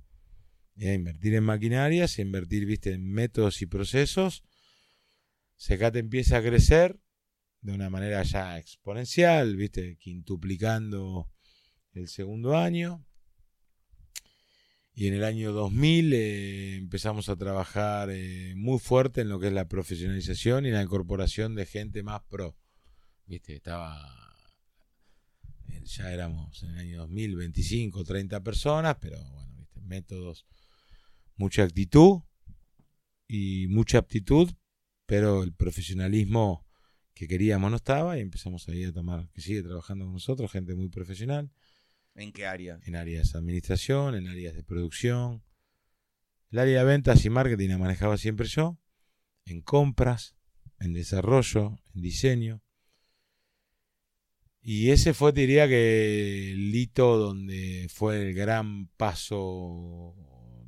y a invertir en maquinarias, a invertir, viste, en métodos y procesos. Secat empieza a crecer de una manera ya exponencial, viste, quintuplicando el segundo año. Y en el año 2000 eh, empezamos a trabajar eh, muy fuerte en lo que es la profesionalización y la incorporación de gente más pro. Viste, estaba. Ya éramos en el año 2000, 25, 30 personas, pero bueno, viste, métodos, mucha actitud y mucha aptitud, pero el profesionalismo que queríamos no estaba y empezamos ahí a tomar, que sigue trabajando con nosotros, gente muy profesional. ¿En qué área? En áreas de administración, en áreas de producción. El área de ventas y marketing la manejaba siempre yo. En compras, en desarrollo, en diseño. Y ese fue, te diría que el hito donde fue el gran paso,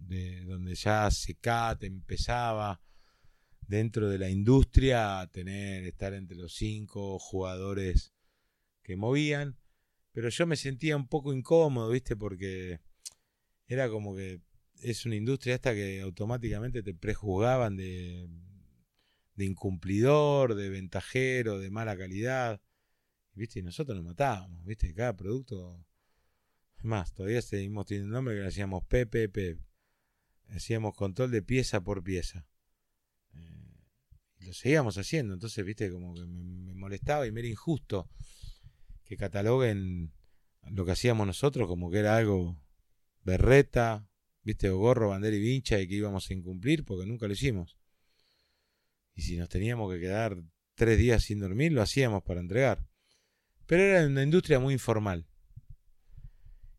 de donde ya SECAT empezaba dentro de la industria a tener, estar entre los cinco jugadores que movían. Pero yo me sentía un poco incómodo, ¿viste? Porque era como que es una industria esta que automáticamente te prejuzgaban de, incumplidor, de ventajero, de mala calidad. ¿Viste? Y nosotros nos matábamos, ¿viste? Cada producto. Es más, todavía seguimos teniendo un nombre que le hacíamos PPP. Hacíamos control de pieza por pieza. Eh, y lo seguíamos haciendo, entonces, ¿viste? Como que me molestaba y me era injusto que cataloguen lo que hacíamos nosotros como que era algo berreta, viste, gorro, bandera y vincha y que íbamos a incumplir porque nunca lo hicimos. Y si nos teníamos que quedar tres días sin dormir, lo hacíamos para entregar. Pero era una industria muy informal.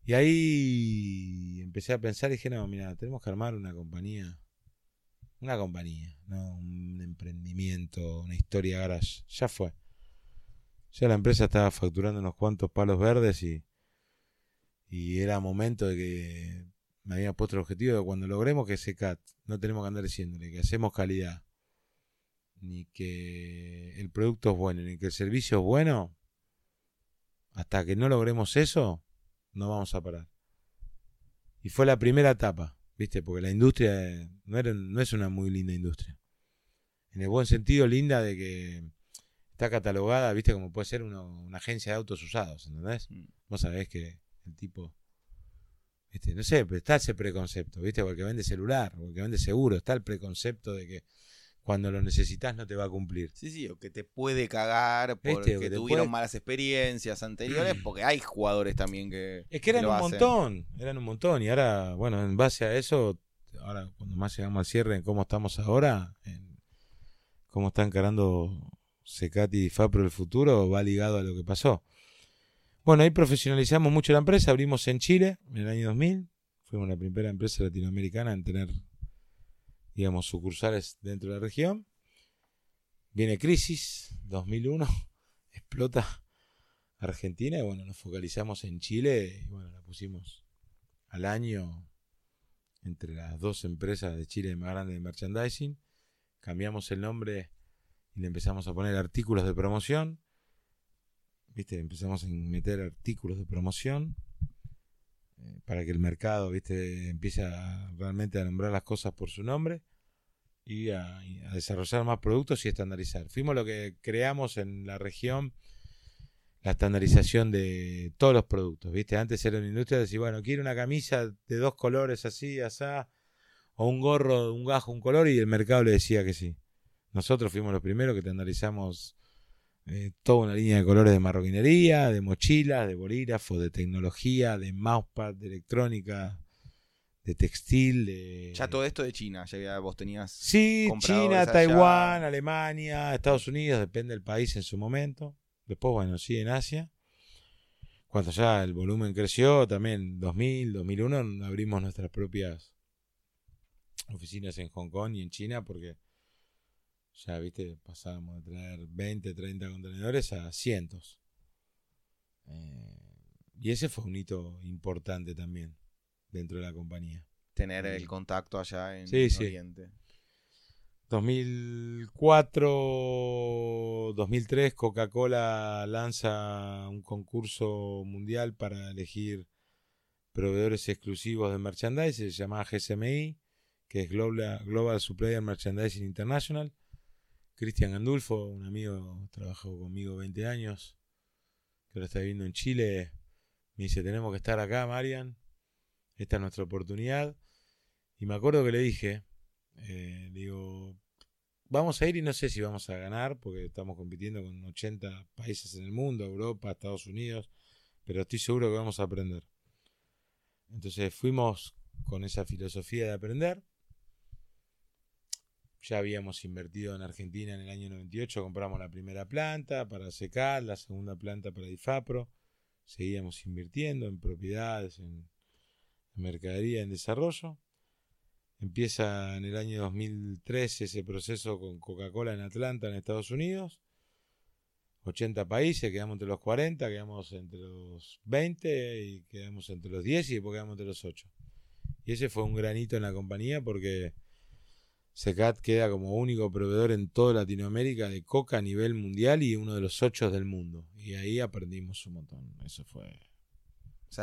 Y ahí empecé a pensar y dije, no, mira, tenemos que armar una compañía. Una compañía, no un emprendimiento, una historia garage. Ya fue. Ya la empresa estaba facturando unos cuantos palos verdes y, y era momento de que me había puesto el objetivo de cuando logremos que ese CAT, no tenemos que andar diciéndole que hacemos calidad, ni que el producto es bueno, ni que el servicio es bueno, hasta que no logremos eso, no vamos a parar. Y fue la primera etapa, ¿viste? Porque la industria no, no es una muy linda industria. En el buen sentido, linda de que está catalogada, viste, como puede ser una agencia de autos usados, ¿entendés? Mm. Vos sabés que el tipo, viste, no sé, pero está ese preconcepto, viste, porque vende celular, porque vende seguro, está el preconcepto de que cuando lo necesitas no te va a cumplir. Sí, sí, o que te puede cagar porque tuvieron malas experiencias anteriores, porque hay jugadores también que... Es que eran un montón, eran un montón, y ahora, bueno, en base a eso, ahora cuando más llegamos al cierre en cómo estamos ahora, en cómo está encarando Secati y Fapro el futuro va ligado a lo que pasó. Bueno, ahí profesionalizamos mucho la empresa, abrimos en Chile en el año 2000, fuimos la primera empresa latinoamericana en tener, digamos, sucursales dentro de la región. Viene crisis, 2001, explota Argentina y bueno, nos focalizamos en Chile y bueno, la pusimos al año entre las dos empresas de Chile más grandes de merchandising. Cambiamos el nombre y le empezamos a poner artículos de promoción. ¿Viste? Empezamos a meter artículos de promoción eh, para que el mercado, ¿viste? Empiece realmente a nombrar las cosas por su nombre y a, a, desarrollar más productos y estandarizar. Fuimos lo que creamos en la región la estandarización de todos los productos, ¿viste? Antes era una industria de decir, bueno, quiero una camisa de dos colores así, asá, o un gorro, un gajo, un color, y el mercado le decía que sí. Nosotros fuimos los primeros que estandarizamos eh, toda una línea de colores de marroquinería, de mochilas, de bolígrafos, de tecnología, de mousepad, de electrónica, de textil. De... Ya todo esto de China, ya vos tenías. Sí, China, Taiwán, Alemania, Estados Unidos, depende del país en su momento. Después, bueno, sí, en Asia. Cuando ya el volumen creció, también 2000, 2001, abrimos nuestras propias oficinas en Hong Kong y en China porque ya, viste, pasábamos de traer 20, 30 contenedores a cientos. Eh, y ese fue un hito importante también dentro de la compañía. Tener el contacto allá en sí, Oriente. Sí. 2004, 2003, Coca-Cola lanza un concurso mundial para elegir proveedores exclusivos de merchandising, se llama GSMI, que es Global, Global Supplier Merchandising International. Cristian Gandulfo, un amigo, trabajó conmigo 20 años, que ahora está viviendo en Chile, me dice, tenemos que estar acá, Marian, esta es nuestra oportunidad. Y me acuerdo que le dije, eh, digo, vamos a ir y no sé si vamos a ganar, porque estamos compitiendo con 80 países en el mundo, Europa, Estados Unidos, pero estoy seguro que vamos a aprender. Entonces fuimos con esa filosofía de aprender ya habíamos invertido en Argentina en el año 98, compramos la primera planta para secar, la segunda planta para Difapro, seguíamos invirtiendo en propiedades, en, mercadería, en desarrollo. Empieza en el año 2013 ese proceso con Coca-Cola en Atlanta, en Estados Unidos. 80 países, quedamos entre los 40, quedamos entre los 20 y quedamos entre los 10 y después quedamos entre los 8. Y ese fue un granito en la compañía porque Secat queda como único proveedor en toda Latinoamérica de coca a nivel mundial y uno de los ocho del mundo. Y ahí aprendimos un montón. Eso fue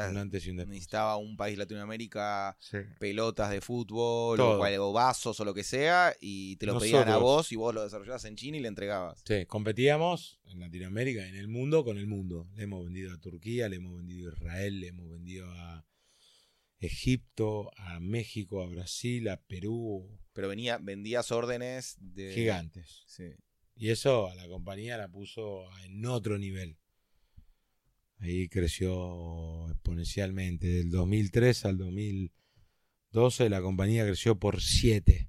un antes y un después. Necesitaba un país Latinoamérica pelotas de fútbol o, vasos o lo que sea y te lo pedían a vos y vos lo desarrollabas en China y le entregabas. Sí, competíamos en Latinoamérica, en el mundo, con el mundo. Le hemos vendido a Turquía, le hemos vendido a Israel, le hemos vendido a Egipto, a México, a Brasil, a Perú. Pero venía, vendías órdenes de... Gigantes. Sí. Y eso a la compañía la puso en otro nivel. Ahí creció exponencialmente. Del 2003 al 2012 la compañía creció por 7.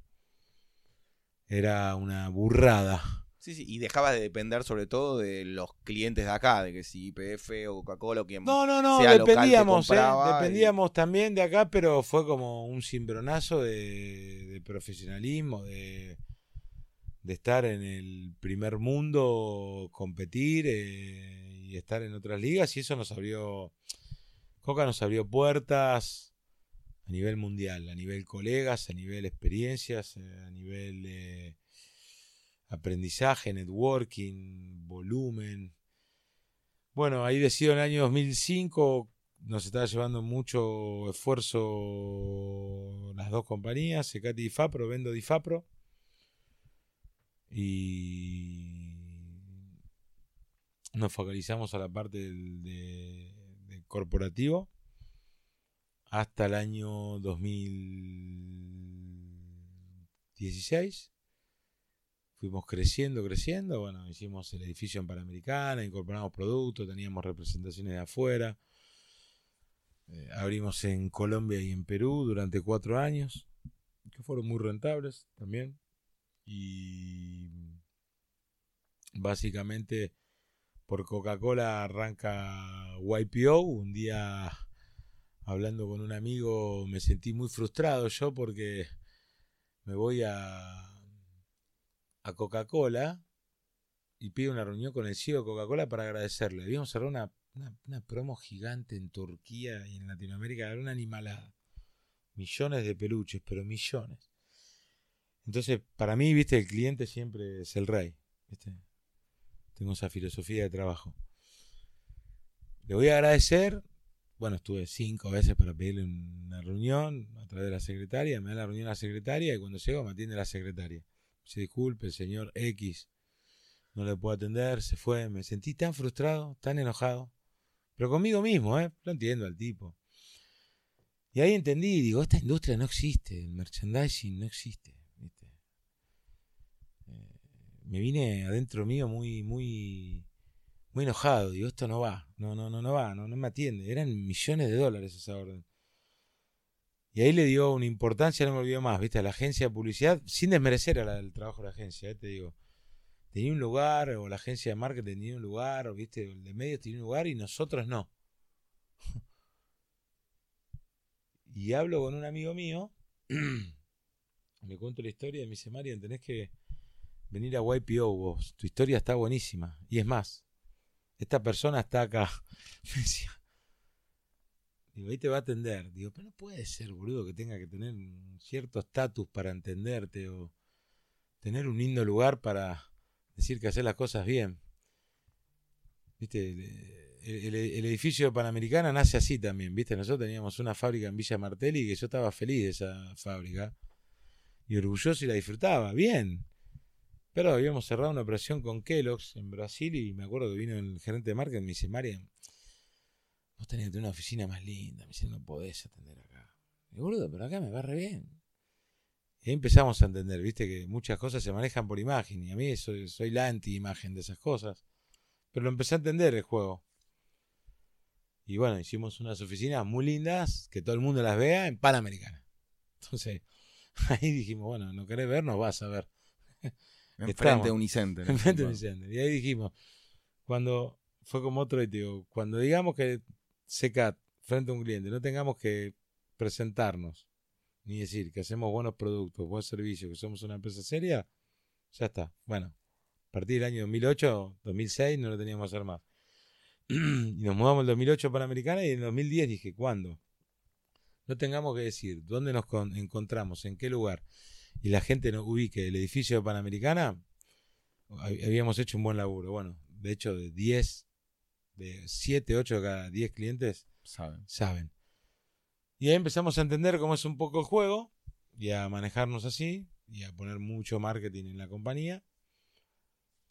Era una burrada. Sí, sí, y dejabas de depender sobre todo de los clientes de acá, de que si IPF o Coca-Cola o quien No, no, no, dependíamos, ¿eh? dependíamos también de acá, pero fue como un cimbronazo de, profesionalismo, de, de, estar en el primer mundo, competir eh, y estar en otras ligas, y eso nos abrió, Coca nos abrió puertas a nivel mundial, a nivel colegas, a nivel experiencias, eh, a nivel aprendizaje, networking, volumen. Bueno, ahí decido en el año 2005, nos estaba llevando mucho esfuerzo las dos compañías, Secati y Difapro, vendo Difapro. Y nos focalizamos a la parte del, corporativo hasta el año 2016 fuimos creciendo, creciendo. Bueno, hicimos el edificio en Panamericana, incorporamos productos, teníamos representaciones de afuera. Eh, abrimos en Colombia y en Perú durante cuatro años, que fueron muy rentables también. Y básicamente por Coca-Cola arranca YPO. Un día hablando con un amigo me sentí muy frustrado yo porque me voy a a Coca-Cola y pide una reunión con el CEO de Coca-Cola para agradecerle. Habíamos cerrado una, una, promo gigante en Turquía y en Latinoamérica, era una animalada. Millones de peluches, pero millones. Entonces, para mí, viste, el cliente siempre es el rey. Tengo esa filosofía de trabajo. Le voy a agradecer. Bueno, estuve cinco veces para pedirle una reunión a través de la secretaria. Me da la reunión a la secretaria y cuando llego me atiende la secretaria se disculpe, señor X no le puedo atender, se fue, me sentí tan frustrado, tan enojado, pero conmigo mismo, ¿eh? Lo entiendo al tipo. Y ahí entendí, digo, esta industria no existe, el merchandising no existe, eh, me vine adentro mío muy, muy, muy enojado, digo, esto no va, no, no, no, no va, no, no me atiende, eran millones de dólares esa orden. Y ahí le dio una importancia, no me olvido más, ¿viste? A la agencia de publicidad, sin desmerecer al trabajo de la agencia, ¿eh? te digo. Tenía un lugar, o la agencia de marketing tenía un lugar, o viste, el de medios tenía un lugar y nosotros no. y hablo con un amigo mío, le cuento la historia y me dice, Marian, tenés que venir a YPO vos, tu historia está buenísima. Y es más, esta persona está acá. me decía, Digo, ahí te va a atender. Digo, pero no puede ser, boludo, que tenga que tener un cierto estatus para entenderte o tener un lindo lugar para decir que hacer las cosas bien. Viste, el, edificio Panamericana nace así también, viste. Nosotros teníamos una fábrica en Villa Martelli que yo estaba feliz de esa fábrica y orgulloso y la disfrutaba, bien. Pero habíamos cerrado una operación con Kellogg's en Brasil y me acuerdo que vino el gerente de marketing y me dice, Marian, Vos tenés que tener una oficina más linda. Me dice, no podés atender acá. Y boludo, pero acá me va re bien. Y ahí empezamos a entender, viste, que muchas cosas se manejan por imagen. Y a mí soy, soy la anti-imagen de esas cosas. Pero lo empecé a entender el juego. Y bueno, hicimos unas oficinas muy lindas, que todo el mundo las vea en Panamericana. Entonces, ahí dijimos, bueno, no querés ver, no vas a ver. Enfrente de Unicenter. en Enfrente de. Unicenter. Y ahí dijimos, cuando fue como otro y te digo, cuando digamos que SECAT frente a un cliente, no tengamos que presentarnos, ni decir que hacemos buenos productos, buenos servicios, que somos una empresa seria, ya está. Bueno, a partir del año 2008, 2006 no lo teníamos que hacer más. y nos mudamos el 2008 a Panamericana y en el 2010 dije, ¿cuándo? No tengamos que decir dónde nos con- encontramos, en qué lugar, y la gente nos ubique el edificio de Panamericana, hab- habíamos hecho un buen laburo. Bueno, de hecho, de 10, de 7, 8 de cada 10 clientes Saben. saben. Y ahí empezamos a entender cómo es un poco el juego y a manejarnos así y a poner mucho marketing en la compañía,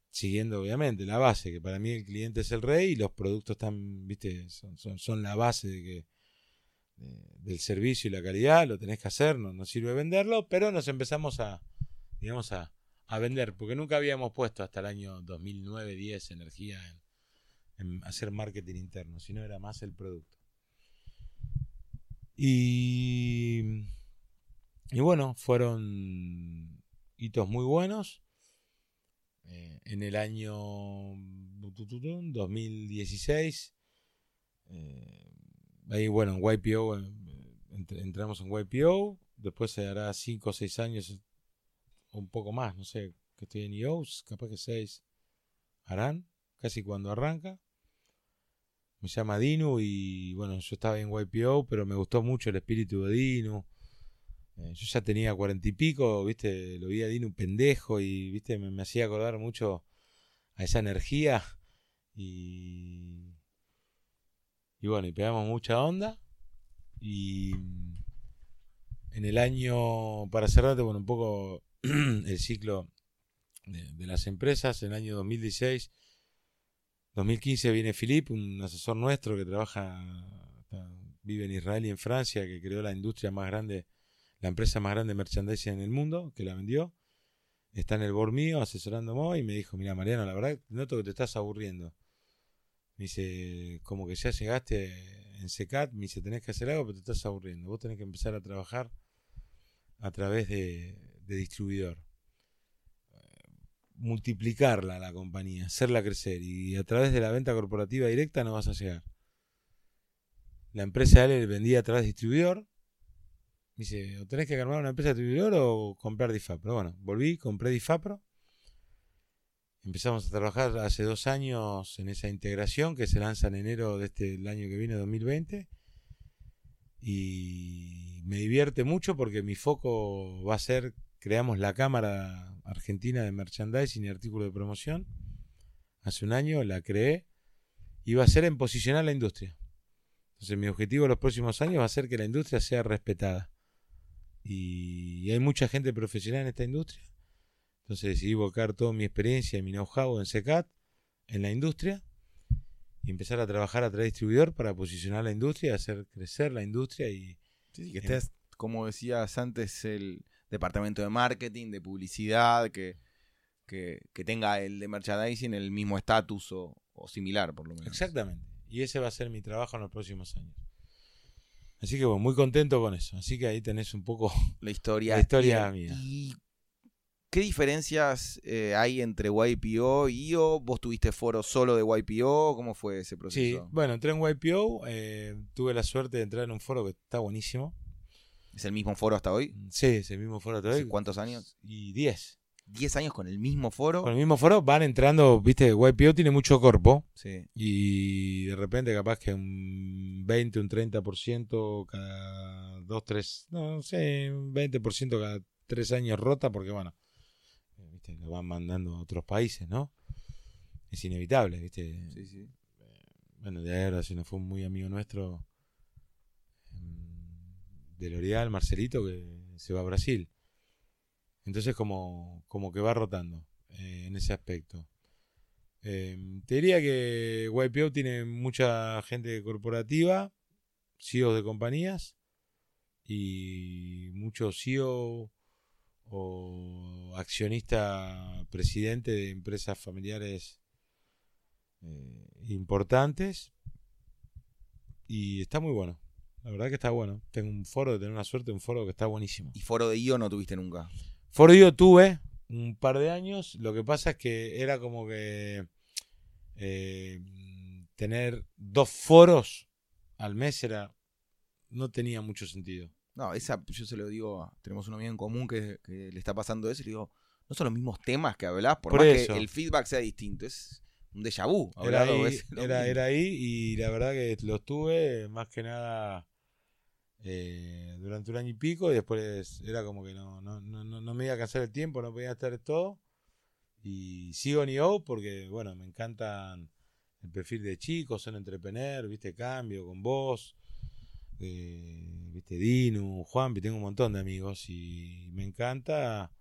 siguiendo obviamente la base, que para mí el cliente es el rey y los productos están, viste, son, son, son la base de que, de- del servicio y la calidad, lo tenés que hacer, no nos sirve venderlo, pero nos empezamos a, digamos, a, a vender, porque nunca habíamos puesto hasta el año 2009-10 energía en, en hacer marketing interno, sino era más el producto. Y, y bueno, fueron hitos muy buenos. Eh, en el año 2016, eh, ahí bueno, en YPO, eh, ent- entramos en YPO, después se hará 5 o 6 años, un poco más, no sé, que estoy en EOS, capaz que 6 harán, casi cuando arranca. Me llama Dinu y bueno, yo estaba en YPO, pero me gustó mucho el espíritu de Dinu. Eh, yo ya tenía cuarenta y pico, viste, lo vi a Dinu pendejo y viste, me, hacía acordar mucho a esa energía y, y bueno, y pegamos mucha onda y en el año, para cerrarte, bueno, un poco el ciclo de, de las empresas, en el año 2016 2015 viene Philippe, un asesor nuestro que trabaja, vive en Israel y en Francia, que creó la industria más grande, la empresa más grande de merchandising en el mundo, que la vendió. Está en el board mío asesorándome y me dijo, mira Mariano, la verdad noto que te estás aburriendo. Me dice, como que ya llegaste en SECAT, me dice, tenés que hacer algo, pero te estás aburriendo. Vos tenés que empezar a trabajar a través de distribuidor multiplicarla la compañía, hacerla crecer y a través de la venta corporativa directa no vas a llegar. La empresa él vendía a través de distribuidor. Me dice, o tenés que armar una empresa de distribuidor o comprar Difapro. Bueno, volví, compré Difapro. Empezamos a trabajar hace dos años en esa integración que se lanza en enero de este año que viene, 2020. Y me divierte mucho porque mi foco va a ser creamos la Cámara Argentina de Merchandising y Artículos de Promoción. Hace un año la creé y va a ser en posicionar la industria. Entonces mi objetivo en los próximos años va a ser que la industria sea respetada. Y hay mucha gente profesional en esta industria. Entonces decidí volcar toda mi experiencia y mi know-how en SECAT, en la industria, y empezar a trabajar a través de distribuidor para posicionar la industria, hacer crecer la industria y Sí, sí, que estés, como decías antes, el departamento de marketing, de publicidad, que, que, que tenga el de merchandising el mismo estatus o, o similar, por lo menos. Exactamente. Y ese va a ser mi trabajo en los próximos años. Así que bueno, muy contento con eso. Así que ahí tenés un poco La historia. La historia y, mía. ¿Y qué diferencias eh, hay entre YPO y IO? ¿Vos tuviste foro solo de YPO? ¿Cómo fue ese Sí, proceso? bueno, entré en YPO, eh, tuve la suerte de entrar en un foro que está buenísimo. ¿Es el mismo foro hasta hoy? Sí, es el mismo foro ¿Hace todavía. ¿Cuántos años? Y 10. ¿10 años con el mismo foro? Con el mismo foro van entrando, viste, YPO tiene mucho cuerpo Sí. y de repente capaz que un 20, un 30% cada 2, 3, no, no sé, un 20% cada 3 años rota porque bueno, eh, viste, lo van mandando a otros países, ¿no? Es inevitable, viste. Sí, sí. bueno, de ahora se nos fue un muy amigo nuestro mm, de L'Oreal, Marcelito, que se va a Brasil. Entonces como, como que va rotando eh, en ese aspecto. Eh, te diría que YPO tiene mucha gente corporativa, CEOs de compañías y muchos CEO o accionista presidente de empresas familiares eh, importantes y está muy bueno. La verdad que está bueno. Tengo un foro de tener una suerte, un foro que está buenísimo. ¿Y foro de IO no tuviste nunca? Foro yo tuve, un par de años. Lo que pasa es que era como que eh, tener dos foros al mes era no tenía mucho sentido. No, esa, yo se lo digo, tenemos un amigo en común que, que le está pasando eso y le digo, no son los mismos temas que hablás, por, Por más eso. que el feedback sea distinto, es un déjà vu. Era ahí, era, ahí y la verdad que lo tuve más que nada eh, durante un año y pico y después era como que no, no, no, no- me iba a cansar el tiempo, no podía estar todo. Y sigo en IO porque, bueno, me encantan el perfil de chicos, son entrepreneur, viste, cambio con vos, eh, viste, Dinu, Juanpi, tengo un montón de amigos y me encanta.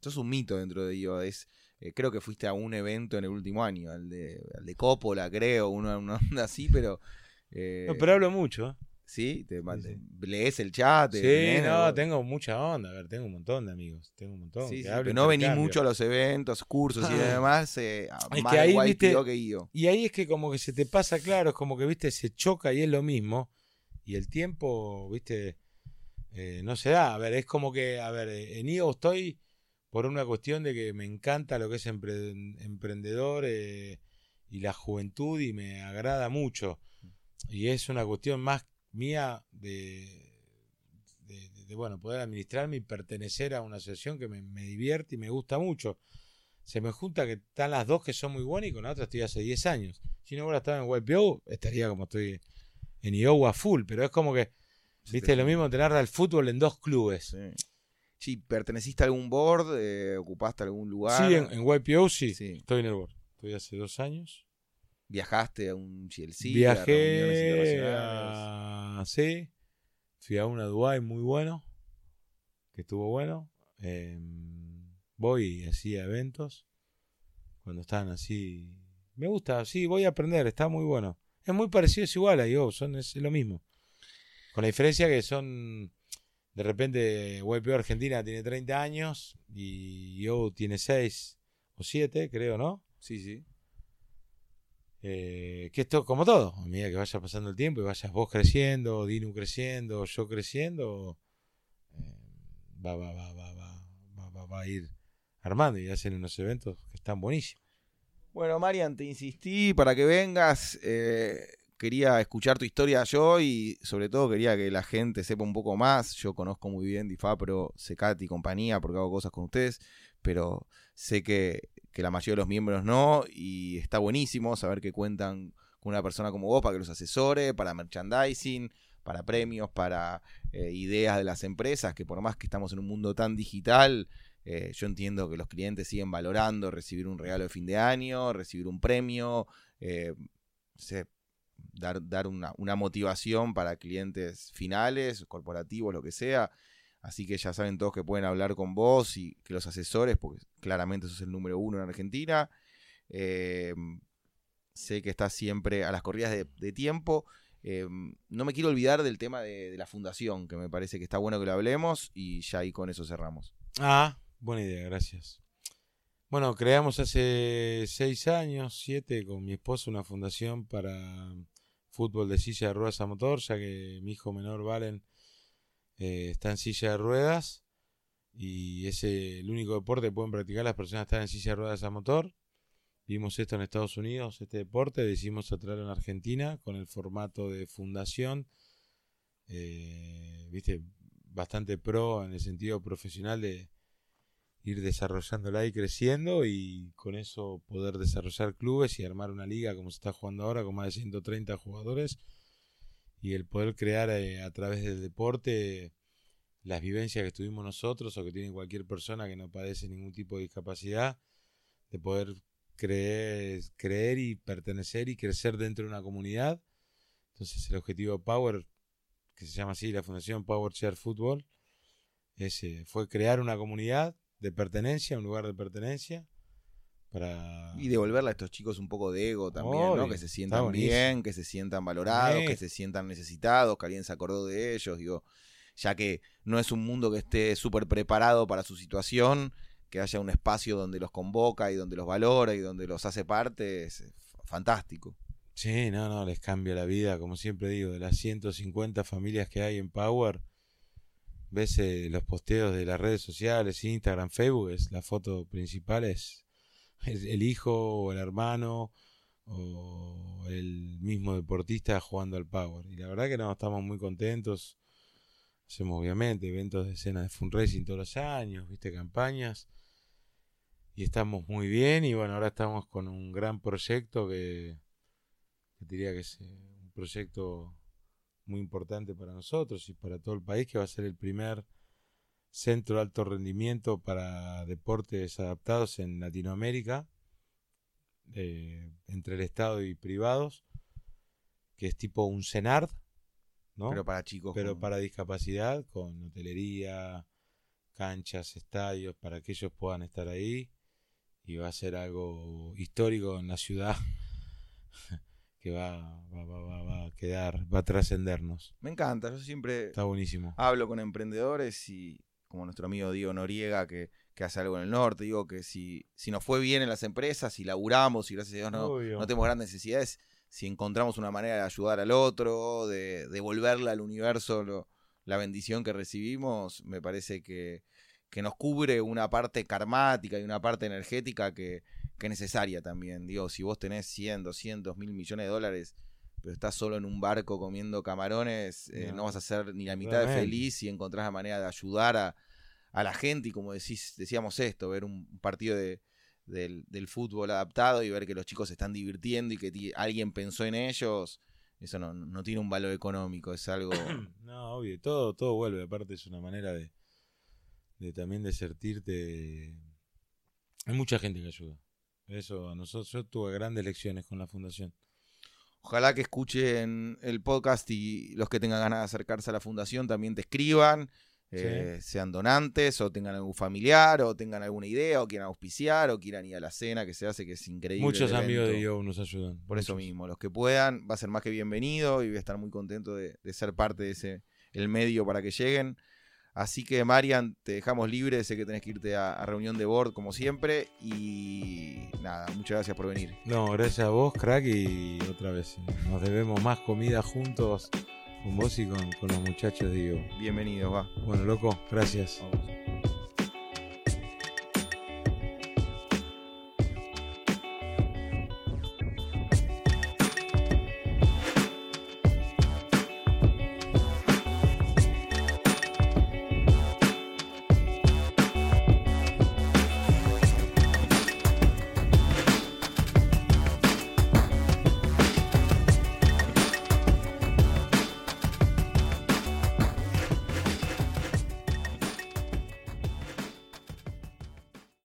Sos un mito dentro de ello. Es, eh, creo que fuiste a un evento en el último año, al de, al de Coppola, creo, una, una onda así, pero. eh, No, pero hablo mucho. ¿eh? sí, te, Sí, lees el chat. Sí, no, tengo mucha onda. A ver, tengo un montón de amigos. Tengo un montón. Sí, que pero no venís mucho a los eventos, cursos y Ah. demás. Eh, Es más que ahí, guay viste, que IO. Y ahí es que como que se te pasa claro, es como que, viste, se choca y es lo mismo. Y el tiempo, viste, eh, no se da. A ver, es como que, a ver, en IO estoy por una cuestión de que me encanta lo que es empre- emprendedor eh, y la juventud y me agrada mucho. Y es una cuestión más mía de, de- de, bueno, poder administrarme y pertenecer a una asociación que me, me divierte y me gusta mucho. Se me junta que están las dos que son muy buenas y con la otra estoy hace 10 años. Si no hubiera estado en YPO, estaría como estoy en IOWA full, pero es como que, viste, lo mismo tener al fútbol en dos clubes. Sí. Sí, ¿perteneciste a algún board? Eh, ¿Ocupaste algún lugar? Sí, en, en YPO sí, Sí. estoy en el board. Estoy hace dos años. ¿Viajaste a un GLC? a Viajé a... Sí, fui a una Dubai muy bueno, que estuvo bueno. Eh, voy y hacía eventos cuando estaban así. Me gusta, sí, voy a aprender, está muy bueno. Es muy parecido, es igual a yo, son, es lo mismo. Con la diferencia que son, de repente, YPO Argentina tiene 30 años y yo tiene 6 o 7, creo, ¿no? Sí, sí. Eh, que esto, como todo, a medida que vaya pasando el tiempo y vayas vos creciendo, Dinu creciendo, yo creciendo, eh, va, va, va, va, va, va, va- va a ir armando y hacen unos eventos que están buenísimos. Bueno, Marian, te insistí para que vengas. eh, quería escuchar tu historia yo y sobre todo quería que la gente sepa un poco más. Yo conozco muy bien Difapro, Secati y compañía porque hago cosas con ustedes, pero sé que, que la mayoría de los miembros no y está buenísimo saber que cuentan con una persona como vos para que los asesore, para merchandising, para premios, para eh, ideas de las empresas, que por más que estamos en un mundo tan digital, eh, yo entiendo que los clientes siguen valorando recibir un regalo de fin de año, recibir un premio, eh, dar, dar una, una motivación para clientes finales, corporativos, lo que sea. Así que ya saben todos que pueden hablar con vos y que los asesores, porque claramente sos el número uno en Argentina. Eh, sé que estás siempre a las corridas de, tiempo. Eh, no me quiero olvidar del tema de, de la fundación, que me parece que está bueno que lo hablemos y ya ahí con eso cerramos. Ah, buena idea, gracias. Bueno, creamos hace seis años, siete, con mi esposo una fundación para fútbol de silla de ruedas a motor, ya que mi hijo menor Valen eh, está en silla de ruedas y es el único deporte que pueden practicar las personas que están en silla de ruedas a motor. Vimos esto en Estados Unidos, este deporte, decidimos traerlo en Argentina con el formato de fundación, eh, viste, bastante pro en el sentido profesional de ir desarrollándola y creciendo y con eso poder desarrollar clubes y armar una liga como se está jugando ahora con más de 130 jugadores y el poder crear eh, a través del deporte las vivencias que tuvimos nosotros o que tiene cualquier persona que no padece ningún tipo de discapacidad, de poder creer, creer y pertenecer y crecer dentro de una comunidad. Entonces el objetivo de Power, que se llama así la Fundación Power Share Football, es, eh, fue crear una comunidad de pertenencia, un lugar de pertenencia. Para... Y devolverle a estos chicos un poco de ego también, ¿no? Que se sientan bien, que se sientan valorados, Sí. que se sientan necesitados, que alguien se acordó de ellos, digo, ya que no es un mundo que esté súper preparado para su situación, que haya un espacio donde los convoca y donde los valora y donde los hace parte, es eh, fantástico. Sí, no, no, les cambia la vida, como siempre digo, de las 150 familias que hay en Power, ves eh, los posteos de las redes sociales, Instagram, Facebook, es la foto principal es, el hijo o el hermano o el mismo deportista jugando al Power. Y la verdad que no, estamos muy contentos. Hacemos obviamente eventos de escena de fundraising todos los años, viste, campañas. Y estamos muy bien y bueno, ahora estamos con un gran proyecto que, que diría que es eh, un proyecto muy importante para nosotros y para todo el país, que va a ser el primer centro de alto rendimiento para deportes adaptados en Latinoamérica, eh, entre el Estado y privados, que es tipo un CENARD, ¿no? Pero para chicos. Pero con- para discapacidad, con hotelería, canchas, estadios, para que ellos puedan estar ahí. Y va a ser algo histórico en la ciudad que va, va, va, va- a quedar, va a trascendernos. Me encanta, yo siempre Está buenísimo. hablo con emprendedores y como nuestro amigo Diego Noriega que, que hace algo en el norte, digo que si, si nos fue bien en las empresas, si laburamos y gracias a Dios no, Obvio. no tenemos grandes necesidades, si encontramos una manera de ayudar al otro, de devolverle al universo lo- la bendición que recibimos, me parece que, que nos cubre una parte karmática y una parte energética que, que es necesaria también. Digo, si vos tenés 100, 200, mil millones de dólares, pero estás solo en un barco comiendo camarones, eh, No. vas a ser ni la mitad de feliz si encontrás la manera de ayudar a, a la gente y como decís, decíamos esto, ver un partido de, del, del fútbol adaptado y ver que los chicos se están divirtiendo y que alguien pensó en ellos, eso no, no tiene un valor económico, es algo... No, obvio, todo, todo vuelve. Aparte es una manera de, de también de sentirte. Hay mucha gente que ayuda. Eso a nosotros, yo tuve grandes lecciones con la fundación. Ojalá que escuchen el podcast y los que tengan ganas de acercarse a la fundación también te escriban, eh, sean donantes o tengan algún familiar o tengan alguna idea o quieran auspiciar o quieran ir a la cena que se hace, que es increíble. Muchos amigos de. Yo nos ayudan. Por eso mismo, los que puedan, va a ser más que bienvenido y voy a estar muy contento de, de ser parte de ese el medio para que lleguen. Así que Marian, te dejamos libre, sé que tenés que irte a, a reunión de board como siempre y nada, muchas gracias por venir. No, gracias a vos, crack, y otra vez. Nos debemos más comida juntos con vos y con, con los muchachos de Yo. Bienvenidos, va. Bueno, loco, gracias. Vamos.